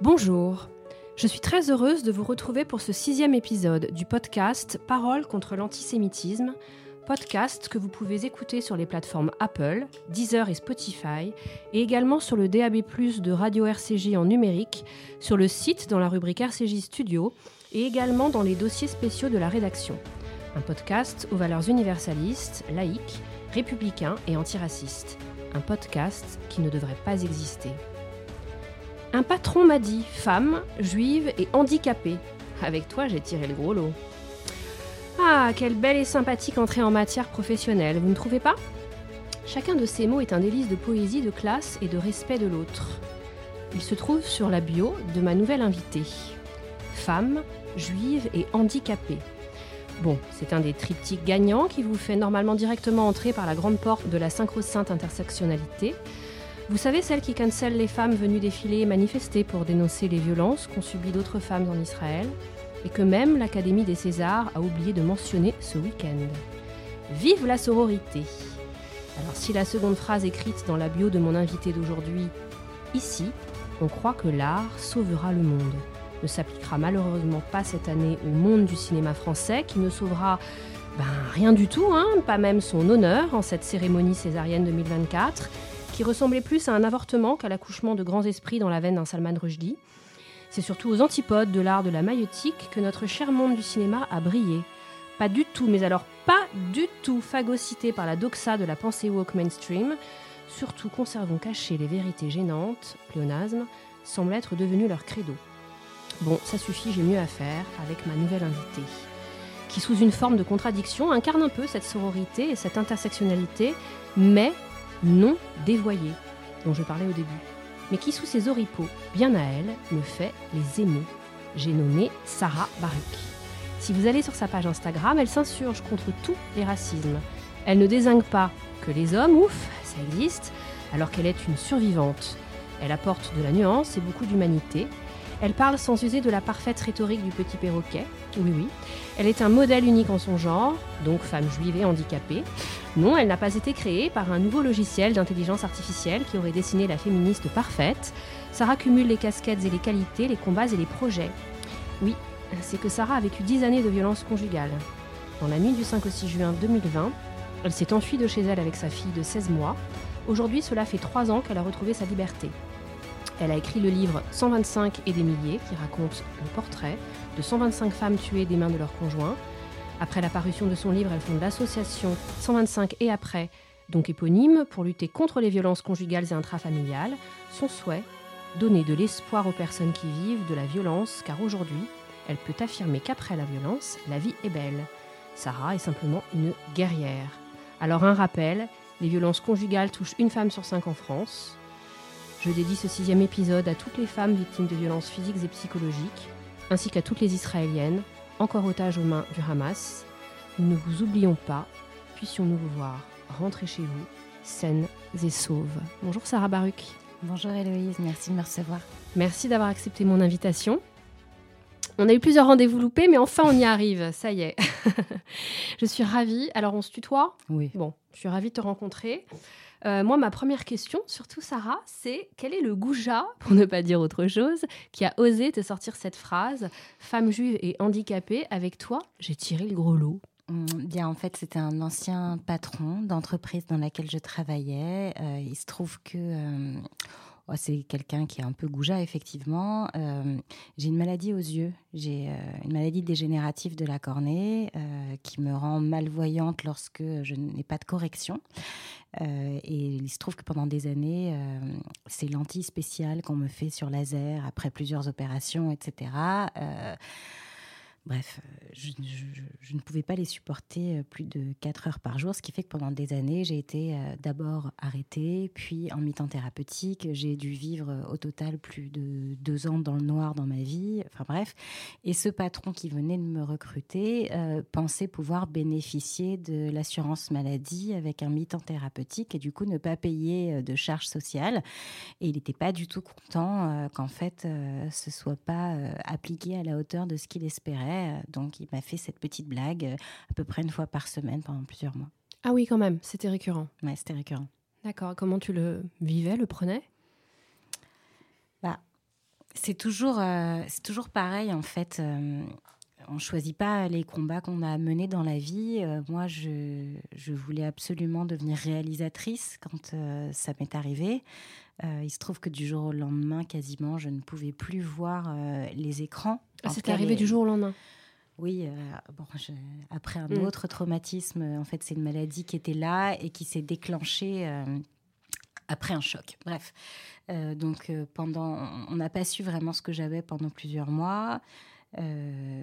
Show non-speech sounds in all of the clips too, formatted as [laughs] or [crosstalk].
Bonjour, je suis très heureuse de vous retrouver pour ce sixième épisode du podcast Parole contre l'antisémitisme, podcast que vous pouvez écouter sur les plateformes Apple, Deezer et Spotify, et également sur le DAB+, de Radio RCJ en numérique, sur le site dans la rubrique RCJ Studio, et également dans les dossiers spéciaux de la rédaction. Un podcast aux valeurs universalistes, laïques, républicains et antiracistes. Un podcast qui ne devrait pas exister. Un patron m'a dit femme, juive et handicapée. Avec toi, j'ai tiré le gros lot. Ah, quelle belle et sympathique entrée en matière professionnelle, vous ne trouvez pas? Chacun de ces mots est un délice de poésie, de classe et de respect de l'autre. Il se trouve sur la bio de ma nouvelle invitée. Femme, juive et handicapée. Bon, c'est un des triptyques gagnants qui vous fait normalement directement entrer par la grande porte de la synchro-sainte intersectionnalité. Vous savez, celle qui cancelle les femmes venues défiler et manifester pour dénoncer les violences qu'ont subies d'autres femmes en Israël, et que même l'Académie des Césars a oublié de mentionner ce week-end. Vive la sororité Alors si la seconde phrase écrite dans la bio de mon invité d'aujourd'hui, ici, on croit que l'art sauvera le monde, ne s'appliquera malheureusement pas cette année au monde du cinéma français, qui ne sauvera ben, rien du tout, hein, pas même son honneur en cette cérémonie césarienne 2024, qui ressemblait plus à un avortement qu'à l'accouchement de grands esprits dans la veine d'un Salman Rushdie. C'est surtout aux antipodes de l'art de la maïotique que notre cher monde du cinéma a brillé. Pas du tout, mais alors pas du tout phagocyté par la doxa de la pensée woke mainstream. Surtout conservons cachées les vérités gênantes, pléonasme, semble être devenu leur credo. Bon, ça suffit, j'ai mieux à faire avec ma nouvelle invitée, qui sous une forme de contradiction incarne un peu cette sororité et cette intersectionnalité, mais non dévoyée, dont je parlais au début mais qui sous ses oripeaux, bien à elle, me fait les aimer. J'ai nommé Sarah Baruch. Si vous allez sur sa page Instagram, elle s'insurge contre tous les racismes. Elle ne désingue pas que les hommes, ouf, ça existe, alors qu'elle est une survivante. Elle apporte de la nuance et beaucoup d'humanité. Elle parle sans user de la parfaite rhétorique du petit perroquet. Oui, oui. Elle est un modèle unique en son genre, donc femme juive et handicapée. Non, elle n'a pas été créée par un nouveau logiciel d'intelligence artificielle qui aurait dessiné la féministe parfaite. Sarah cumule les casquettes et les qualités, les combats et les projets. Oui, c'est que Sarah a vécu 10 années de violence conjugale. Dans la nuit du 5 au 6 juin 2020, elle s'est enfuie de chez elle avec sa fille de 16 mois. Aujourd'hui, cela fait 3 ans qu'elle a retrouvé sa liberté. Elle a écrit le livre 125 et des milliers qui raconte le portrait de 125 femmes tuées des mains de leurs conjoints. Après la parution de son livre, elle fonde l'association 125 et après, donc éponyme, pour lutter contre les violences conjugales et intrafamiliales. Son souhait Donner de l'espoir aux personnes qui vivent de la violence, car aujourd'hui, elle peut affirmer qu'après la violence, la vie est belle. Sarah est simplement une guerrière. Alors un rappel, les violences conjugales touchent une femme sur cinq en France. Je dédie ce sixième épisode à toutes les femmes victimes de violences physiques et psychologiques, ainsi qu'à toutes les Israéliennes, encore otages aux mains du Hamas. Nous ne vous oublions pas, puissions-nous vous voir rentrer chez vous, saines et sauves. Bonjour Sarah Baruch. Bonjour Héloïse, merci de me recevoir. Merci d'avoir accepté mon invitation. On a eu plusieurs rendez-vous loupés, mais enfin on y arrive, ça y est. [laughs] je suis ravie. Alors on se tutoie? Oui. Bon, je suis ravie de te rencontrer. Euh, moi, ma première question, surtout Sarah, c'est quel est le goujat, [laughs] pour ne pas dire autre chose, qui a osé te sortir cette phrase Femme juive et handicapée, avec toi, j'ai tiré le gros lot hum, Bien, en fait, c'était un ancien patron d'entreprise dans laquelle je travaillais. Euh, il se trouve que euh, c'est quelqu'un qui est un peu goujat, effectivement. j'ai une maladie aux yeux. J'ai une maladie dégénérative de la cornée qui me rend malvoyante lorsque je n'ai pas de correction. Euh, et il se trouve que pendant des années, euh, ces lentilles spéciales qu'on me fait sur laser après plusieurs opérations, etc. Bref, euh, je, ne pouvais pas les supporter euh, plus de 4 heures par jour, ce qui fait que pendant des années, j'ai été euh, d'abord arrêtée, puis en mi-temps thérapeutique. J'ai dû vivre au total plus de deux ans dans le noir dans ma vie. Enfin bref. Et ce patron qui venait de me recruter pensait pouvoir bénéficier de l'assurance maladie avec un mi-temps thérapeutique et du coup ne pas payer de charges sociales. Et il n'était pas du tout content qu'en fait ce soit pas appliqué à la hauteur de ce qu'il espérait. Euh, donc, il m'a fait cette petite blague euh, à peu près une fois par semaine pendant plusieurs mois. Ah oui, quand même, c'était récurrent. Ouais, c'était récurrent. D'accord. Comment tu le vivais, le prenais? Bah, C'est toujours, c'est toujours pareil en fait on choisit pas les combats qu'on a menés dans la vie. Euh, moi, je, voulais absolument devenir réalisatrice quand euh, ça m'est arrivé. Euh, il se trouve que du jour au lendemain, quasiment, je ne pouvais plus voir les écrans. Ah, c'est arrivé du jour au lendemain oui, bon, après un mm. autre traumatisme, en fait, c'est une maladie qui était là et qui s'est déclenchée après un choc. Bref, donc pendant, on n'a pas su vraiment ce que j'avais pendant plusieurs mois. Euh,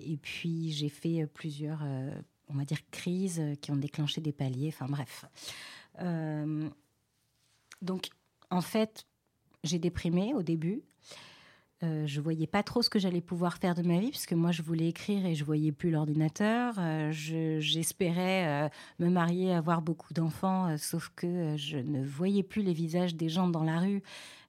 et puis j'ai fait plusieurs, euh, on va dire, crises qui ont déclenché des paliers. Enfin bref. Euh, donc en fait, j'ai déprimé au début. Euh, je voyais pas trop ce que j'allais pouvoir faire de ma vie, puisque moi, je voulais écrire et je voyais plus l'ordinateur. J'espérais me marier, avoir beaucoup d'enfants, sauf que je ne voyais plus les visages des gens dans la rue.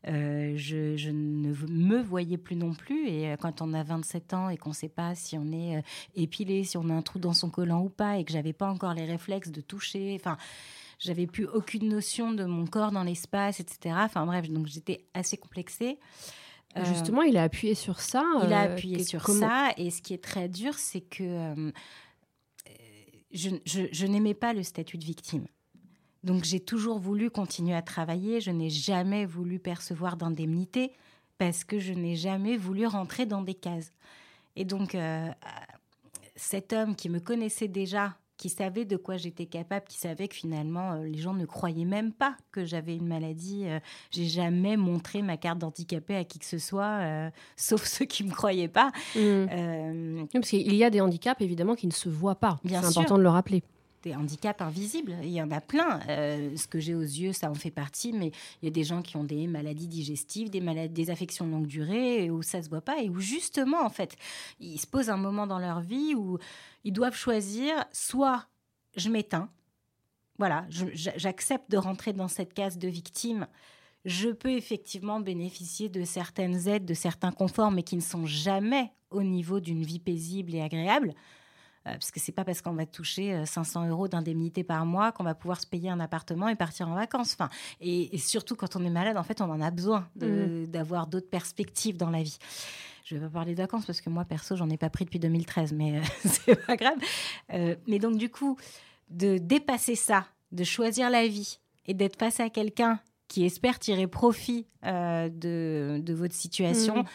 Euh, je, ne me voyais plus non plus. Et euh, quand on a 27 ans et qu'on ne sait pas si on est euh, épilé, si on a un trou dans son collant ou pas, et que j'avais pas encore les réflexes de toucher, enfin, j'avais plus aucune notion de mon corps dans l'espace, etc. Enfin bref, donc j'étais assez complexée. Justement, il a appuyé sur ça. Il a appuyé sur ça. Et ce qui est très dur, c'est que je n'aimais pas le statut de victime. Donc j'ai toujours voulu continuer à travailler, je n'ai jamais voulu percevoir d'indemnité parce que je n'ai jamais voulu rentrer dans des cases. Et donc euh, cet homme qui me connaissait déjà, qui savait de quoi j'étais capable, qui savait que finalement euh, les gens ne croyaient même pas que j'avais une maladie. Euh, j'ai jamais montré ma carte d'handicapé à qui que ce soit, [laughs] sauf ceux qui me croyaient pas. Mmh. parce qu'il y a des handicaps évidemment qui ne se voient pas. C'est important de le rappeler des handicaps invisibles. Il y en a plein. Euh, ce que j'ai aux yeux, ça en fait partie, mais il y a des gens qui ont des maladies digestives, des, maladies, des affections de longue durée, où ça se voit pas, et où justement, en fait, ils se posent un moment dans leur vie où ils doivent choisir soit je m'éteins, voilà, j'accepte de rentrer dans cette case de victime. Je peux effectivement bénéficier de certaines aides, de certains conforts, mais qui ne sont jamais au niveau d'une vie paisible et agréable. Euh, parce que c'est pas parce qu'on va toucher 500 euh, euros d'indemnité par mois qu'on va pouvoir se payer un appartement et partir en vacances. Enfin, et, surtout quand on est malade, en fait, on en a besoin mmh. d'avoir d'autres perspectives dans la vie. Je vais pas parler de vacances parce que moi, perso, j'en ai pas pris depuis 2013, mais euh, [laughs] c'est pas grave. mais donc, du coup, de dépasser ça, de choisir la vie et d'être face à quelqu'un qui espère tirer profit de, de, votre situation. Mmh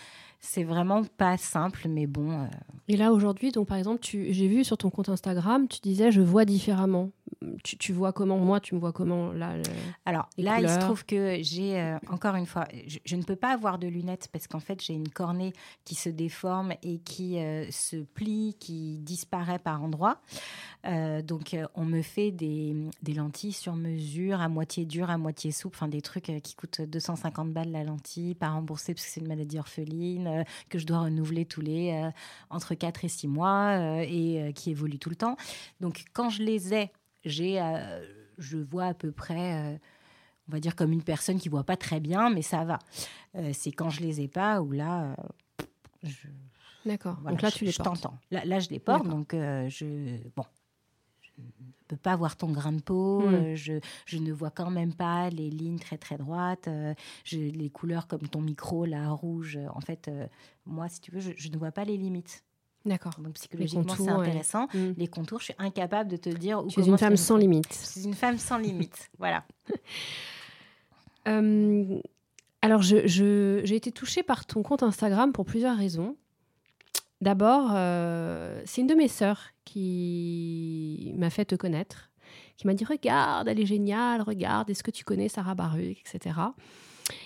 c'est vraiment pas simple, mais bon. Euh. Et là, aujourd'hui, donc par exemple, j'ai vu sur ton compte Instagram, tu disais je vois différemment tu, vois comment Moi, tu me vois comment là Alors là, il se trouve que j'ai euh, encore une fois, je, ne peux pas avoir de lunettes parce qu'en fait, j'ai une cornée qui se déforme et qui euh, se plie, qui disparaît par endroits. Euh, donc, on me fait des, des, lentilles sur mesure, à moitié dure, à moitié souple, enfin des trucs qui coûtent 250 balles la lentille, pas remboursé parce que c'est une maladie orpheline, que je dois renouveler tous les entre 4 et 6 mois et qui évolue tout le temps. Donc, quand je les ai j'ai, euh, je vois à peu près, euh, on va dire comme une personne qui voit pas très bien, mais ça va. Euh, c'est quand je les ai pas où là, je, D'accord. donc là, tu les je t'entends. Là, là, je les porte, donc je, bon, je ne peux pas voir ton grain de peau. Hmm. je, je, ne vois quand même pas les lignes très très droites. je, les couleurs comme ton micro, là, rouge. En fait, moi, si tu veux, je ne vois pas les limites. D'accord. Donc psychologiquement, c'est intéressant. Mm. Les contours, je suis incapable de te dire. Où tu es une femme sans limite. Je suis une femme sans limite. [laughs] voilà. Euh, alors, j'ai je, j'ai été touchée par ton compte Instagram pour plusieurs raisons. D'abord, euh, c'est une de mes sœurs qui m'a fait te connaître, qui m'a dit Regarde, elle est géniale, regarde, est-ce que tu connais Sarah Baruch, etc.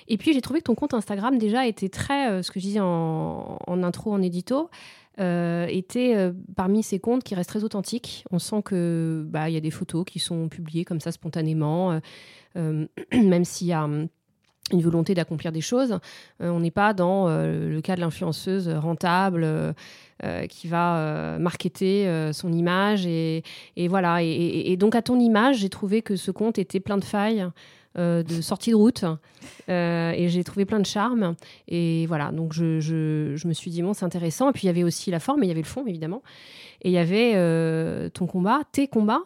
Et puis, j'ai trouvé que ton compte Instagram déjà était très, euh, ce que je disais en, intro, en édito, euh, était euh, parmi ces comptes qui restent très authentiques. On sent que bah il y a des photos qui sont publiées comme ça spontanément, euh, [clears throat] même s'il y a hum, une volonté d'accomplir des choses. on n'est pas dans le cas de l'influenceuse rentable qui va marketer son image et, voilà. Et, donc à ton image, j'ai trouvé que ce compte était plein de failles. Euh, de sortie de route. Euh, et j'ai trouvé plein de charme. Et voilà, donc je, je, me suis dit, bon, c'est intéressant. Et puis il y avait aussi la forme, mais il y avait le fond, évidemment. Et il y avait euh, ton combat, tes combats.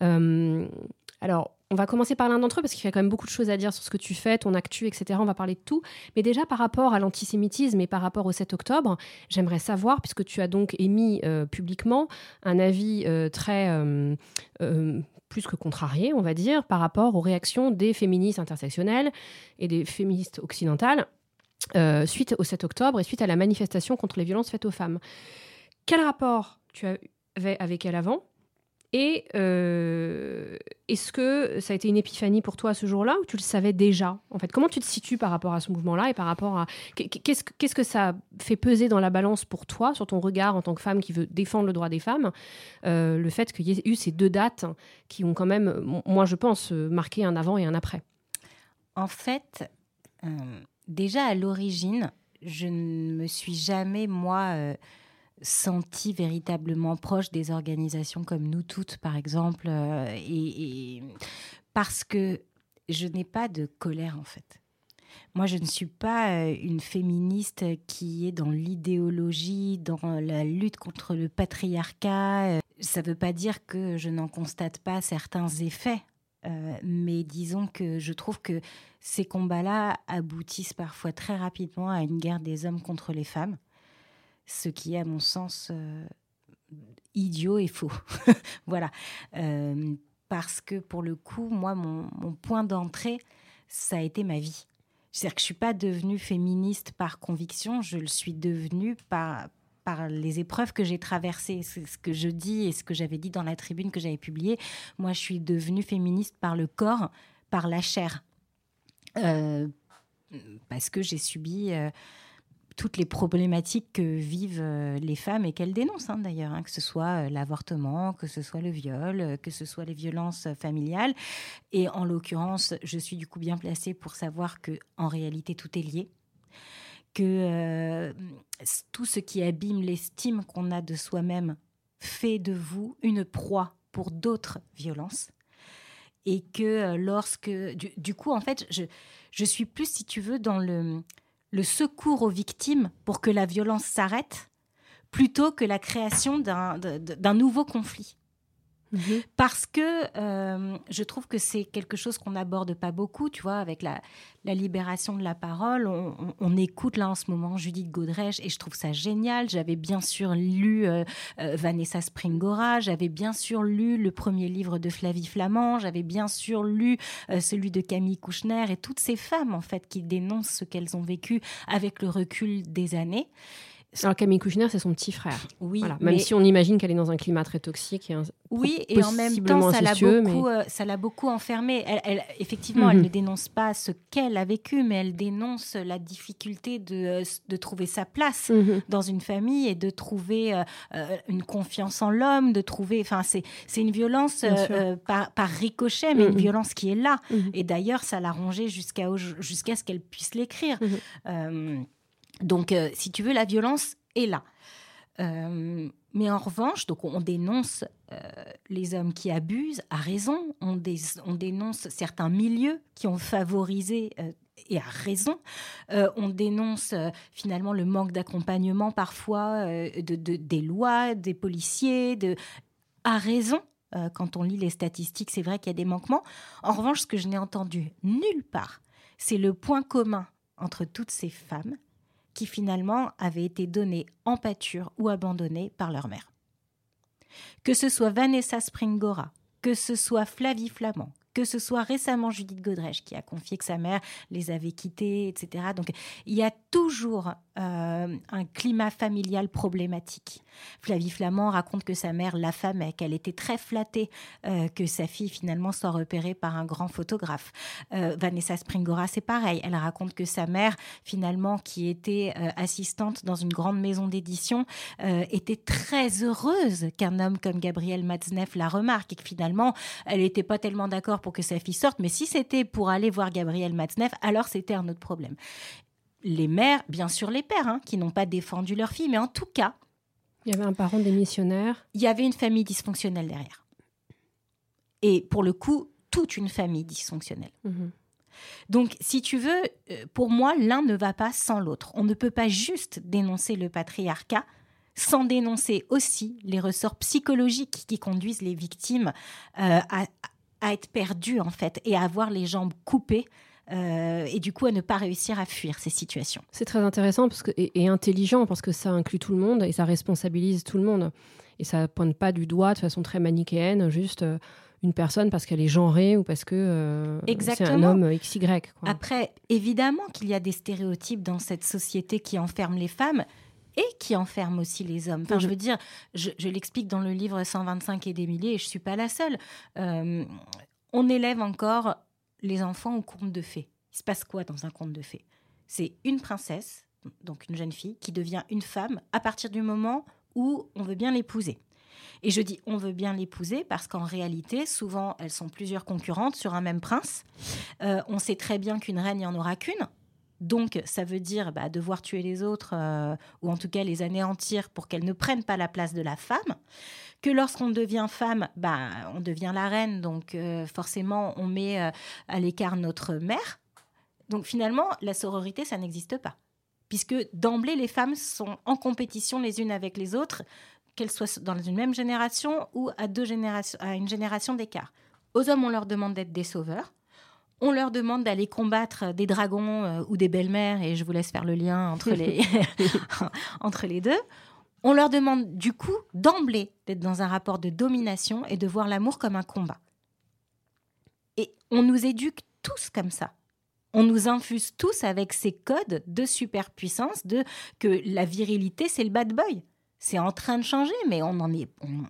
alors, on va commencer par l'un d'entre eux parce qu'il y a quand même beaucoup de choses à dire sur ce que tu fais, ton actu, etc. On va parler de tout. Mais déjà par rapport à l'antisémitisme et par rapport au 7 octobre, j'aimerais savoir, puisque tu as donc émis publiquement un avis très plus que contrarié, on va dire, par rapport aux réactions des féministes intersectionnelles et des féministes occidentales suite au 7 octobre et suite à la manifestation contre les violences faites aux femmes. Quel rapport tu avais avec elle avant? Et euh, est-ce que ça a été une épiphanie pour toi ce jour-là ou tu le savais déjà En fait, comment tu te situes par rapport à ce mouvement-là et par rapport à qu'est-ce que, ça fait peser dans la balance pour toi, sur ton regard en tant que femme qui veut défendre le droit des femmes, euh, le fait qu'il y ait eu ces deux dates qui ont quand même, moi je pense, marqué un avant et un après? En fait, euh, déjà à l'origine, je ne me suis jamais moi senti véritablement proche des organisations comme nous toutes, par exemple, euh, et, parce que je n'ai pas de colère en fait. Moi, je ne suis pas euh, une féministe qui est dans l'idéologie, dans la lutte contre le patriarcat. Ça ne veut pas dire que je n'en constate pas certains effets, euh, mais disons que je trouve que ces combats-là aboutissent parfois très rapidement à une guerre des hommes contre les femmes ce qui est à mon sens euh, idiot et faux. [laughs] voilà. Euh, parce que pour le coup, moi, mon, point d'entrée, ça a été ma vie. C'est-à-dire que je ne suis pas devenue féministe par conviction, je le suis devenue par, par les épreuves que j'ai traversées. C'est ce que je dis et ce que j'avais dit dans la tribune que j'avais publiée. Moi, je suis devenue féministe par le corps, par la chair. Euh, parce que j'ai subi toutes les problématiques que vivent euh, les femmes et qu'elles dénoncent hein, d'ailleurs, hein, que ce soit euh, l'avortement, que ce soit le viol, euh, que ce soit les violences familiales. Et en l'occurrence, je suis du coup bien placée pour savoir que en réalité tout est lié, que tout ce qui abîme l'estime qu'on a de soi-même fait de vous une proie pour d'autres violences. Et que lorsque, du, coup, en fait, je, je suis plus, si tu veux, dans le, le secours aux victimes pour que la violence s'arrête plutôt que la création d'un nouveau conflit. Mhm. Parce que euh, je trouve que c'est quelque chose qu'on n'aborde pas beaucoup, tu vois, avec la, libération de la parole. On, écoute là en ce moment Judith Godrèche et je trouve ça génial. J'avais bien sûr lu euh, euh, Vanessa Springora, j'avais bien sûr lu le premier livre de Flavie Flamand, j'avais bien sûr lu celui de Camille Kouchner et toutes ces femmes en fait qui dénoncent ce qu'elles ont vécu avec le recul des années. Alors Camille Kouchner, c'est son petit frère. Oui. Même si on imagine qu'elle est dans un climat très toxique. Et oui, et en même temps, ça l'a beaucoup, euh, ça l'a beaucoup enfermée. Elle, effectivement, elle mhm. ne dénonce pas ce qu'elle a vécu, mais elle dénonce la difficulté de, euh, de trouver sa place mhm. dans une famille et de trouver euh, une confiance en l'homme, de trouver. Enfin, c'est, une violence par, par, ricochet, mais une mhm. violence qui est là. Et d'ailleurs, ça l'a rongée jusqu'à, jusqu'à ce qu'elle puisse l'écrire. Donc, euh, si tu veux, la violence est là. Euh, mais en revanche, donc on dénonce euh, les hommes qui abusent à raison, on, dénonce certains milieux qui ont favorisé et à raison. on dénonce finalement le manque d'accompagnement parfois de, des lois, des policiers, de, à raison. quand on lit les statistiques, c'est vrai qu'il y a des manquements. En revanche, ce que je n'ai entendu nulle part, c'est le point commun entre toutes ces femmes, qui finalement avaient été données en pâture ou abandonnées par leur mère. Que ce soit Vanessa Springora, que ce soit Flavie Flamand, que ce soit récemment Judith Godrèche qui a confié que sa mère les avait quittés, etc. Donc il y a toujours euh, un climat familial problématique. Flavie Flamand raconte que sa mère l'affamait, qu'elle était très flattée euh, que sa fille finalement soit repérée par un grand photographe. Euh, Vanessa Springora, c'est pareil. Elle raconte que sa mère, finalement, qui était assistante dans une grande maison d'édition, était très heureuse qu'un homme comme Gabriel Matzneff la remarque et que finalement, elle n'était pas tellement d'accord pour que sa fille sorte, mais si c'était pour aller voir Gabriel Matzneff, alors c'était un autre problème. Les mères, bien sûr les pères, hein, qui n'ont pas défendu leur fille, mais en tout cas... Il y avait un parent démissionnaire. Il y avait une famille dysfonctionnelle derrière. Et pour le coup, toute une famille dysfonctionnelle. Mhm. Donc, si tu veux, euh, pour moi, l'un ne va pas sans l'autre. On ne peut pas juste dénoncer le patriarcat sans dénoncer aussi les ressorts psychologiques qui conduisent les victimes euh, à, à être perdu en fait et à avoir les jambes coupées euh, et du coup à ne pas réussir à fuir ces situations. C'est très intéressant parce que, et, intelligent parce que ça inclut tout le monde et ça responsabilise tout le monde. Et ça pointe pas du doigt de façon très manichéenne, juste euh, une personne parce qu'elle est genrée ou parce que euh, c'est un homme XY. Quoi. Après, évidemment qu'il y a des stéréotypes dans cette société qui enferment les femmes et qui enferment aussi les hommes. Enfin, je veux dire, je, l'explique dans le livre 125 et des milliers, et je suis pas la seule. on élève encore les enfants au conte de fées. Il se passe quoi dans un conte de fées? C'est une princesse, donc une jeune fille, qui devient une femme à partir du moment où on veut bien l'épouser. Et je dis on veut bien l'épouser parce qu'en réalité, souvent, elles sont plusieurs concurrentes sur un même prince. Euh, on sait très bien qu'une reine, il n'y en aura qu'une. Donc, ça veut dire bah, devoir tuer les autres, euh, ou en tout cas les anéantir pour qu'elles ne prennent pas la place de la femme que lorsqu'on devient femme, bah, on devient la reine, donc euh, forcément on met euh, à l'écart notre mère. Donc finalement, la sororité, ça n'existe pas, puisque d'emblée, les femmes sont en compétition les unes avec les autres, qu'elles soient dans une même génération ou à, une génération d'écart. Aux hommes, on leur demande d'être des sauveurs. On leur demande d'aller combattre des dragons euh, ou des belles-mères, et je vous laisse faire le lien entre les, [laughs] [laughs] entre les deux. On leur demande du coup d'emblée d'être dans un rapport de domination et de voir l'amour comme un combat. Et on nous éduque tous comme ça. On nous infuse tous avec ces codes de superpuissance, de que la virilité, c'est le bad boy. C'est en train de changer, mais on n'en est, on,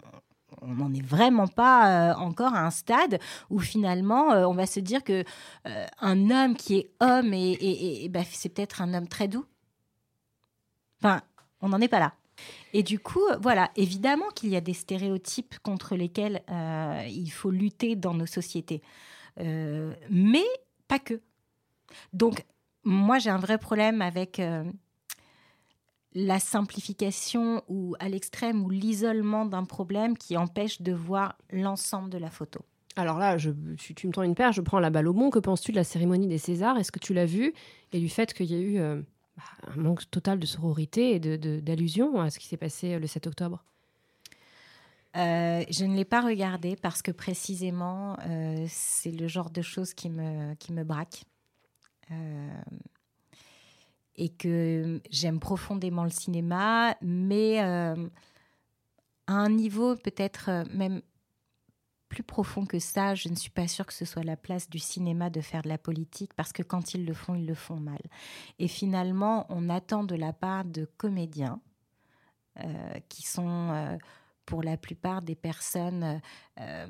est vraiment pas euh, encore à un stade où finalement euh, on va se dire que euh, un homme qui est homme et, bah, c'est peut-être un homme très doux. Enfin, on n'en est pas là. Et du coup, voilà, évidemment qu'il y a des stéréotypes contre lesquels il faut lutter dans nos sociétés, mais pas que. Donc, moi, j'ai un vrai problème avec la simplification ou à l'extrême ou l'isolement d'un problème qui empêche de voir l'ensemble de la photo. Alors là, je, tu, me tends une paire, je prends la balle au bon. Que penses-tu de la cérémonie des Césars? Est-ce que tu l'as vue? Et du fait qu'il y a eu bah, un manque total de sororité et d'allusion à ce qui s'est passé le 7 octobre? Euh, je ne l'ai pas regardé parce que précisément, euh, c'est le genre de choses qui me, qui me braque. Euh, et que j'aime profondément le cinéma, mais à un niveau peut-être même plus profond que ça, je ne suis pas sûre que ce soit la place du cinéma de faire de la politique, parce que quand ils le font, ils le font mal. Et finalement, on attend de la part de comédiens, euh, qui sont euh, pour la plupart des personnes euh,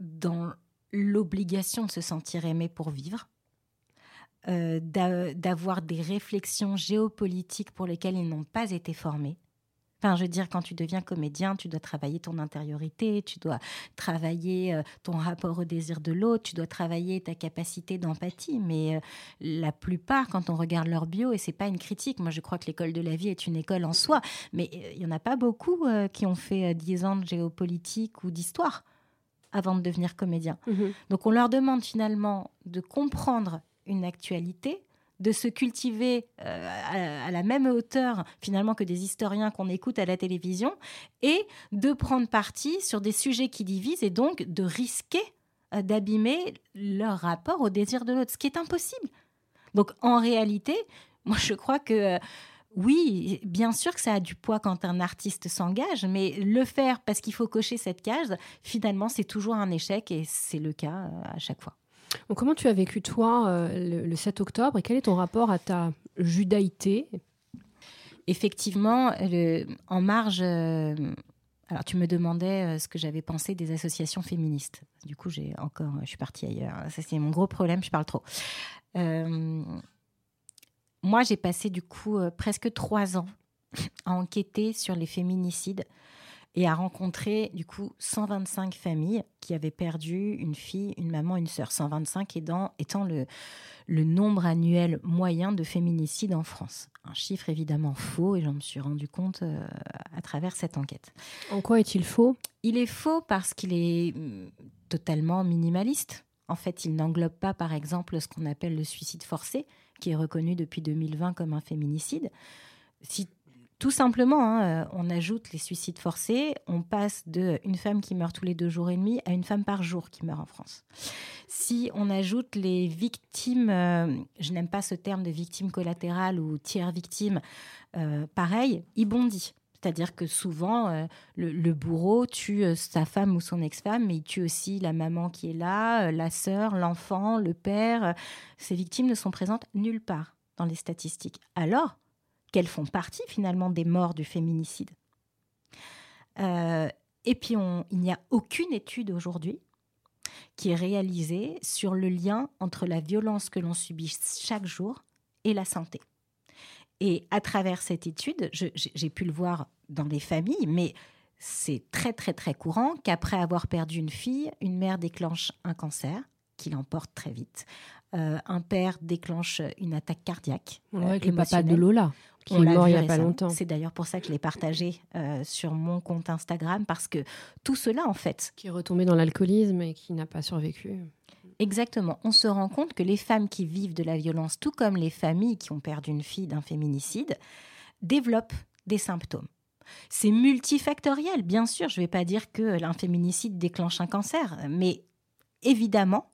dans l'obligation de se sentir aimé pour vivre, d'avoir des réflexions géopolitiques pour lesquelles ils n'ont pas été formés Enfin, je veux dire, quand tu deviens comédien, tu dois travailler ton intériorité, tu dois travailler euh, ton rapport au désir de l'autre, tu dois travailler ta capacité d'empathie. Mais euh, la plupart, quand on regarde leur bio, et c'est pas une critique, moi je crois que l'école de la vie est une école en soi, mais euh, il y en a pas beaucoup qui ont fait 10 ans de géopolitique ou d'histoire avant de devenir comédien. Mmh Donc on leur demande finalement de comprendre une actualité de se cultiver euh, à, la même hauteur finalement que des historiens qu'on écoute à la télévision et de prendre parti sur des sujets qui divisent et donc de risquer euh, d'abîmer leur rapport au désir de l'autre, ce qui est impossible. Donc en réalité, moi je crois que euh, oui, bien sûr que ça a du poids quand un artiste s'engage, mais le faire parce qu'il faut cocher cette case, finalement c'est toujours un échec et c'est le cas à chaque fois comment tu as vécu, toi, euh, le, 7 octobre et quel est ton rapport à ta judaïté? Effectivement, en marge. Euh, alors, tu me demandais euh, ce que j'avais pensé des associations féministes. Du coup, j'ai encore, je suis partie ailleurs. Ça, c'est mon gros problème, je parle trop. moi, j'ai passé du coup presque trois ans [laughs] à enquêter sur les féminicides et a rencontré du coup 125 familles qui avaient perdu une fille, une maman, une sœur. 125 étant, étant le, le nombre annuel moyen de féminicides en France. Un chiffre évidemment faux et j'en me suis rendu compte euh, à travers cette enquête. En quoi est-il faux? Il est faux parce qu'il est mm, totalement minimaliste. En fait, il n'englobe pas, par exemple, ce qu'on appelle le suicide forcé, qui est reconnu depuis 2020 comme un féminicide. Si Tout simplement, hein, euh, on ajoute les suicides forcés, on passe de une femme qui meurt tous les deux jours et demi à une femme par jour qui meurt en France. Si on ajoute les victimes, euh, je n'aime pas ce terme de victime collatérale ou tiers victime, euh, pareil, il bondit. C'est-à-dire que souvent, le, bourreau tue sa femme ou son ex-femme, mais il tue aussi la maman qui est là, la sœur, l'enfant, le père. Ces victimes ne sont présentes nulle part dans les statistiques. Alors, qu'elles font partie finalement des morts du féminicide. Euh, et puis, il n'y a aucune étude aujourd'hui qui est réalisée sur le lien entre la violence que l'on subit chaque jour et la santé. Et à travers cette étude, j'ai pu le voir dans les familles, mais c'est très très très courant qu'après avoir perdu une fille, une mère déclenche un cancer qui l'emporte très vite. Euh, un père déclenche une attaque cardiaque. avec le papa de Lola qui est mort il n'y a pas longtemps. C'est d'ailleurs pour ça que je l'ai partagé euh, sur mon compte Instagram, parce que tout cela, en fait... Qui est retombé dans l'alcoolisme et qui n'a pas survécu. Exactement. On se rend compte que les femmes qui vivent de la violence, tout comme les familles qui ont perdu une fille d'un féminicide, développent des symptômes. C'est multifactoriel, bien sûr. Je ne vais pas dire que un féminicide déclenche un cancer, mais évidemment,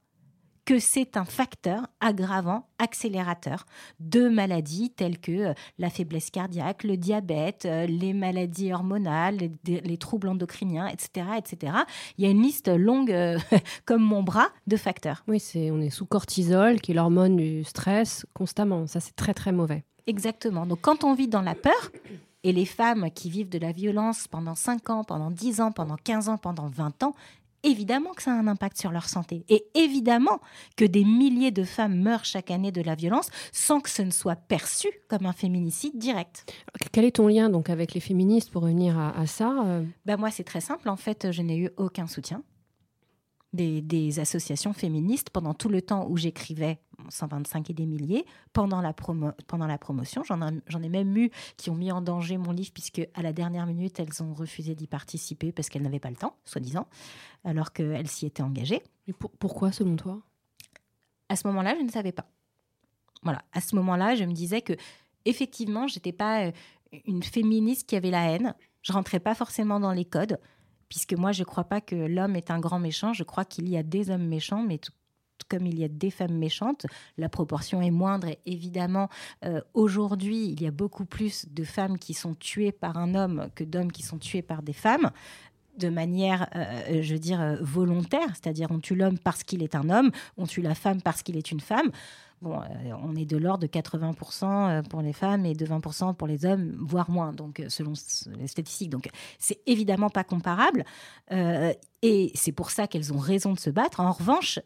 que c'est un facteur aggravant, accélérateur de maladies telles que euh, la faiblesse cardiaque, le diabète, euh, les maladies hormonales, les, troubles endocriniens, etc., etc. Il y a une liste longue euh, [laughs] comme mon bras de facteurs. Oui, c'est on est sous cortisol, qui est l'hormone du stress, constamment. Ça, c'est très très mauvais. Exactement. Donc quand on vit dans la peur, et les femmes qui vivent de la violence pendant 5 ans, pendant 10 ans, pendant 15 ans, pendant 20 ans, évidemment que ça a un impact sur leur santé. Et évidemment que des milliers de femmes meurent chaque année de la violence sans que ce ne soit perçu comme un féminicide direct. Quel est ton lien donc avec les féministes pour revenir à, ça ben Moi, c'est très simple. En fait, je n'ai eu aucun soutien des, associations féministes pendant tout le temps où j'écrivais 125 et des milliers, pendant la, pendant la promotion. J'en ai même eu qui ont mis en danger mon livre, puisque à la dernière minute, elles ont refusé d'y participer parce qu'elles n'avaient pas le temps, soi-disant, alors qu'elles s'y étaient engagées. Pourquoi, selon toi? À ce moment-là, je ne savais pas. Voilà, à ce moment-là, je me disais que effectivement, j'étais pas euh, une féministe qui avait la haine. Je rentrais pas forcément dans les codes puisque moi, je ne crois pas que l'homme est un grand méchant. Je crois qu'il y a des hommes méchants, mais tout, comme il y a des femmes méchantes, la proportion est moindre. Et évidemment, euh, aujourd'hui, il y a beaucoup plus de femmes qui sont tuées par un homme que d'hommes qui sont tués par des femmes de manière, euh, je veux dire, euh, volontaire, c'est-à-dire on tue l'homme parce qu'il est un homme, on tue la femme parce qu'il est une femme. Bon, euh, on est de l'ordre de 80% pour les femmes et de 20% pour les hommes, voire moins, donc selon les statistiques. Donc, c'est évidemment pas comparable, et c'est pour ça qu'elles ont raison de se battre. En revanche,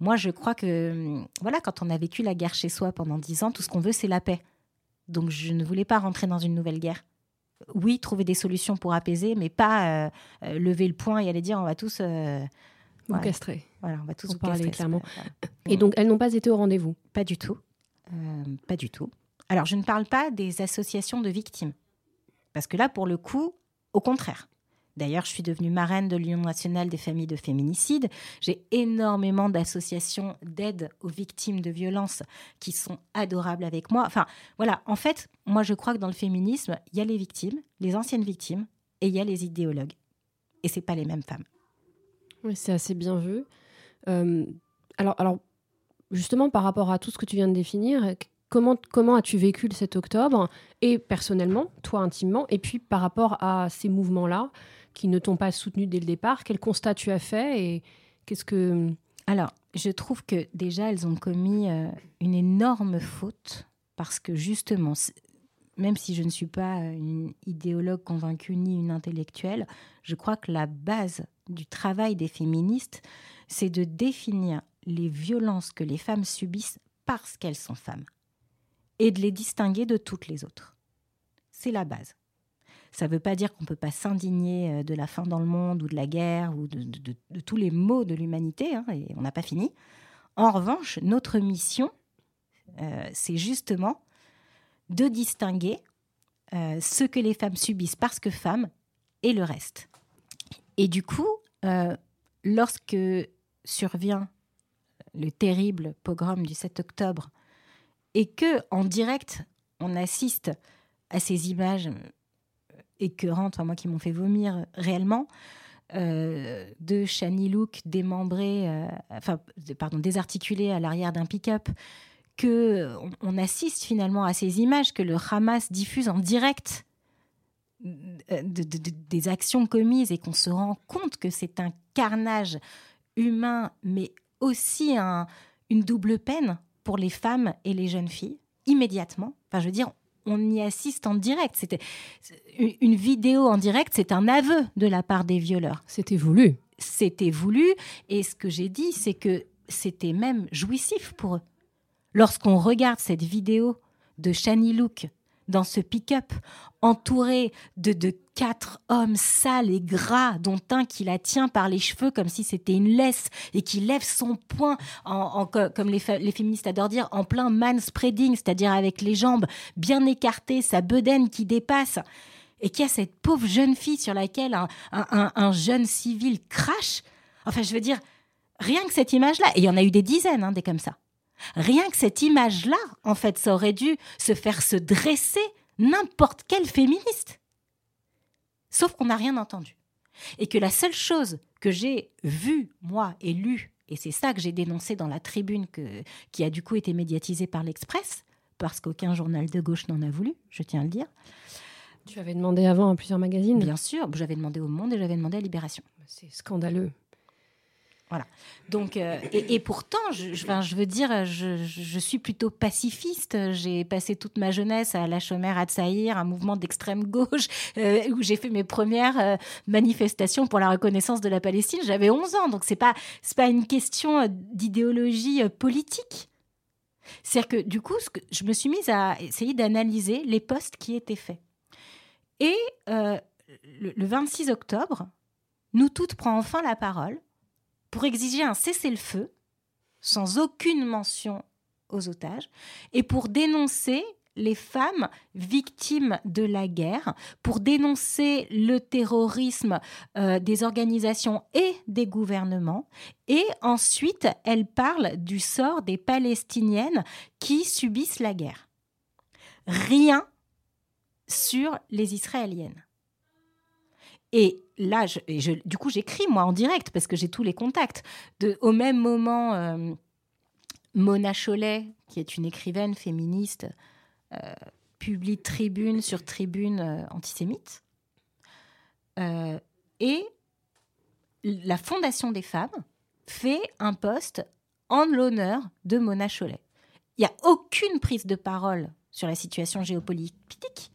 moi, je crois que, voilà, quand on a vécu la guerre chez soi pendant 10 ans, tout ce qu'on veut, c'est la paix. Donc, je ne voulais pas rentrer dans une nouvelle guerre oui, trouver des solutions pour apaiser, mais pas euh, euh, lever le poing et aller dire on va tous euh, vous castrer. Voilà, on va tous vous parler clairement. Et donc, elles n'ont pas été au rendez-vous Pas du tout. pas du tout. Alors, je ne parle pas des associations de victimes. Parce que là, pour le coup, au contraire. D'ailleurs, je suis devenue marraine de l'Union nationale des familles de féminicide. J'ai énormément d'associations d'aide aux victimes de violences qui sont adorables avec moi. Enfin, voilà, en fait, moi je crois que dans le féminisme, il y a les victimes, les anciennes victimes, et il y a les idéologues. Et c'est pas les mêmes femmes. Oui, c'est assez bien vu. Euh, alors, justement, par rapport à tout ce que tu viens de définir, comment, comment as-tu vécu le 7 octobre Et personnellement, toi intimement, et puis par rapport à ces mouvements-là, qui ne t'ont pas soutenu dès le départ. Quel constat tu as fait et qu'est-ce que... Alors, je trouve que déjà, elles ont commis euh, une énorme faute parce que justement, même si je ne suis pas une idéologue convaincue ni une intellectuelle, je crois que la base du travail des féministes, c'est de définir les violences que les femmes subissent parce qu'elles sont femmes et de les distinguer de toutes les autres. C'est la base. Ça ne veut pas dire qu'on ne peut pas s'indigner euh, de la faim dans le monde ou de la guerre ou de, tous les maux de l'humanité, hein, et on n'a pas fini. En revanche, notre mission, euh, c'est justement de distinguer euh, ce que les femmes subissent parce que femmes et le reste. Et du coup, lorsque survient le terrible pogrom du 7 octobre et que en direct on assiste à ces images écœurantes, enfin moi qui m'ont fait vomir réellement, euh, de Shani Look démembré, euh, enfin, pardon, désarticulé à l'arrière d'un pick-up, que on, assiste finalement à ces images que le Hamas diffuse en direct des actions commises et qu'on se rend compte que c'est un carnage humain, mais aussi une double peine pour les femmes et les jeunes filles, immédiatement. Enfin, je veux dire, on y assiste en direct. C'était une vidéo en direct, c'est un aveu de la part des violeurs. C'était voulu. C'était voulu. Et ce que j'ai dit, c'est que c'était même jouissif pour eux. Lorsqu'on regarde cette vidéo de Shani Look dans ce pick-up, entouré de, de quatre hommes sales et gras, dont un qui la tient par les cheveux comme si c'était une laisse et qui lève son poing, en, comme les, les, féministes adorent dire, en plein man spreading, c'est-à-dire avec les jambes bien écartées, sa bedaine qui dépasse, et qui a cette pauvre jeune fille sur laquelle un, un, jeune civil crache. Enfin, je veux dire, rien que cette image-là, et il y en a eu des dizaines, hein, des comme ça. Rien que cette image-là, en fait, ça aurait dû se faire se dresser n'importe quel féministe. Sauf qu'on n'a rien entendu. Et que la seule chose que j'ai vue, moi, et lue, et c'est ça que j'ai dénoncé dans la tribune que, qui a du coup été médiatisée par l'Express, parce qu'aucun journal de gauche n'en a voulu, je tiens à le dire. Tu avais demandé avant à plusieurs magazines? Bien sûr, j'avais demandé au Monde et j'avais demandé à Libération. C'est scandaleux. Voilà. Donc, euh, et, pourtant, je, veux dire, je, suis plutôt pacifiste. J'ai passé toute ma jeunesse à la Chomère à Tsaïr, un mouvement d'extrême gauche, euh, où j'ai fait mes premières euh, manifestations pour la reconnaissance de la Palestine. J'avais 11 ans, donc c'est pas pas une question d'idéologie politique. C'est-à-dire que du coup, je me suis mise à essayer d'analyser les postes qui étaient faits. Et le, le 26 octobre, nous toutes prend enfin la parole pour exiger un cessez-le-feu sans aucune mention aux otages et pour dénoncer les femmes victimes de la guerre, pour dénoncer le terrorisme euh, des organisations et des gouvernements. Et ensuite, elle parle du sort des Palestiniennes qui subissent la guerre. Rien sur les Israéliennes. Et là, du coup, j'écris moi en direct parce que j'ai tous les contacts. Au même moment, euh, Mona Cholet, qui est une écrivaine féministe, euh, publie tribune sur tribune euh, antisémite. et la Fondation des femmes fait un poste en l'honneur de Mona Cholet. Il n'y a aucune prise de parole sur la situation géopolitique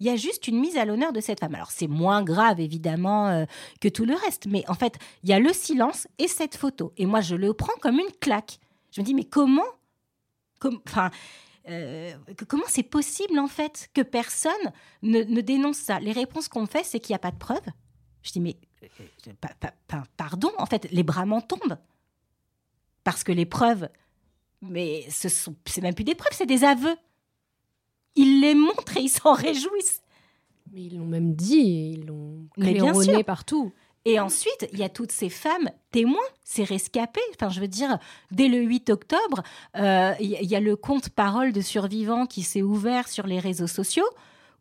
il y a juste une mise à l'honneur de cette femme. Alors c'est moins grave évidemment euh, que tout le reste, mais en fait il y a le silence et cette photo. Et moi je le prends comme une claque. Je me dis mais comment, enfin. Euh, comment c'est possible en fait que personne ne, dénonce ça? Les réponses qu'on fait, c'est qu'il n'y a pas de preuves. Je dis mais euh, pardon, en fait, les bras m'en tombent parce que les preuves, mais ce sont, c'est même plus des preuves, c'est des aveux ils les montrent et ils s'en réjouissent. Mais ils l'ont même dit, ils l'ont claironné partout. Et ensuite, il y a toutes ces femmes témoins, ces rescapés. Enfin, je veux dire, dès le 8 octobre, euh, il y a le compte Parole de survivants qui s'est ouvert sur les réseaux sociaux,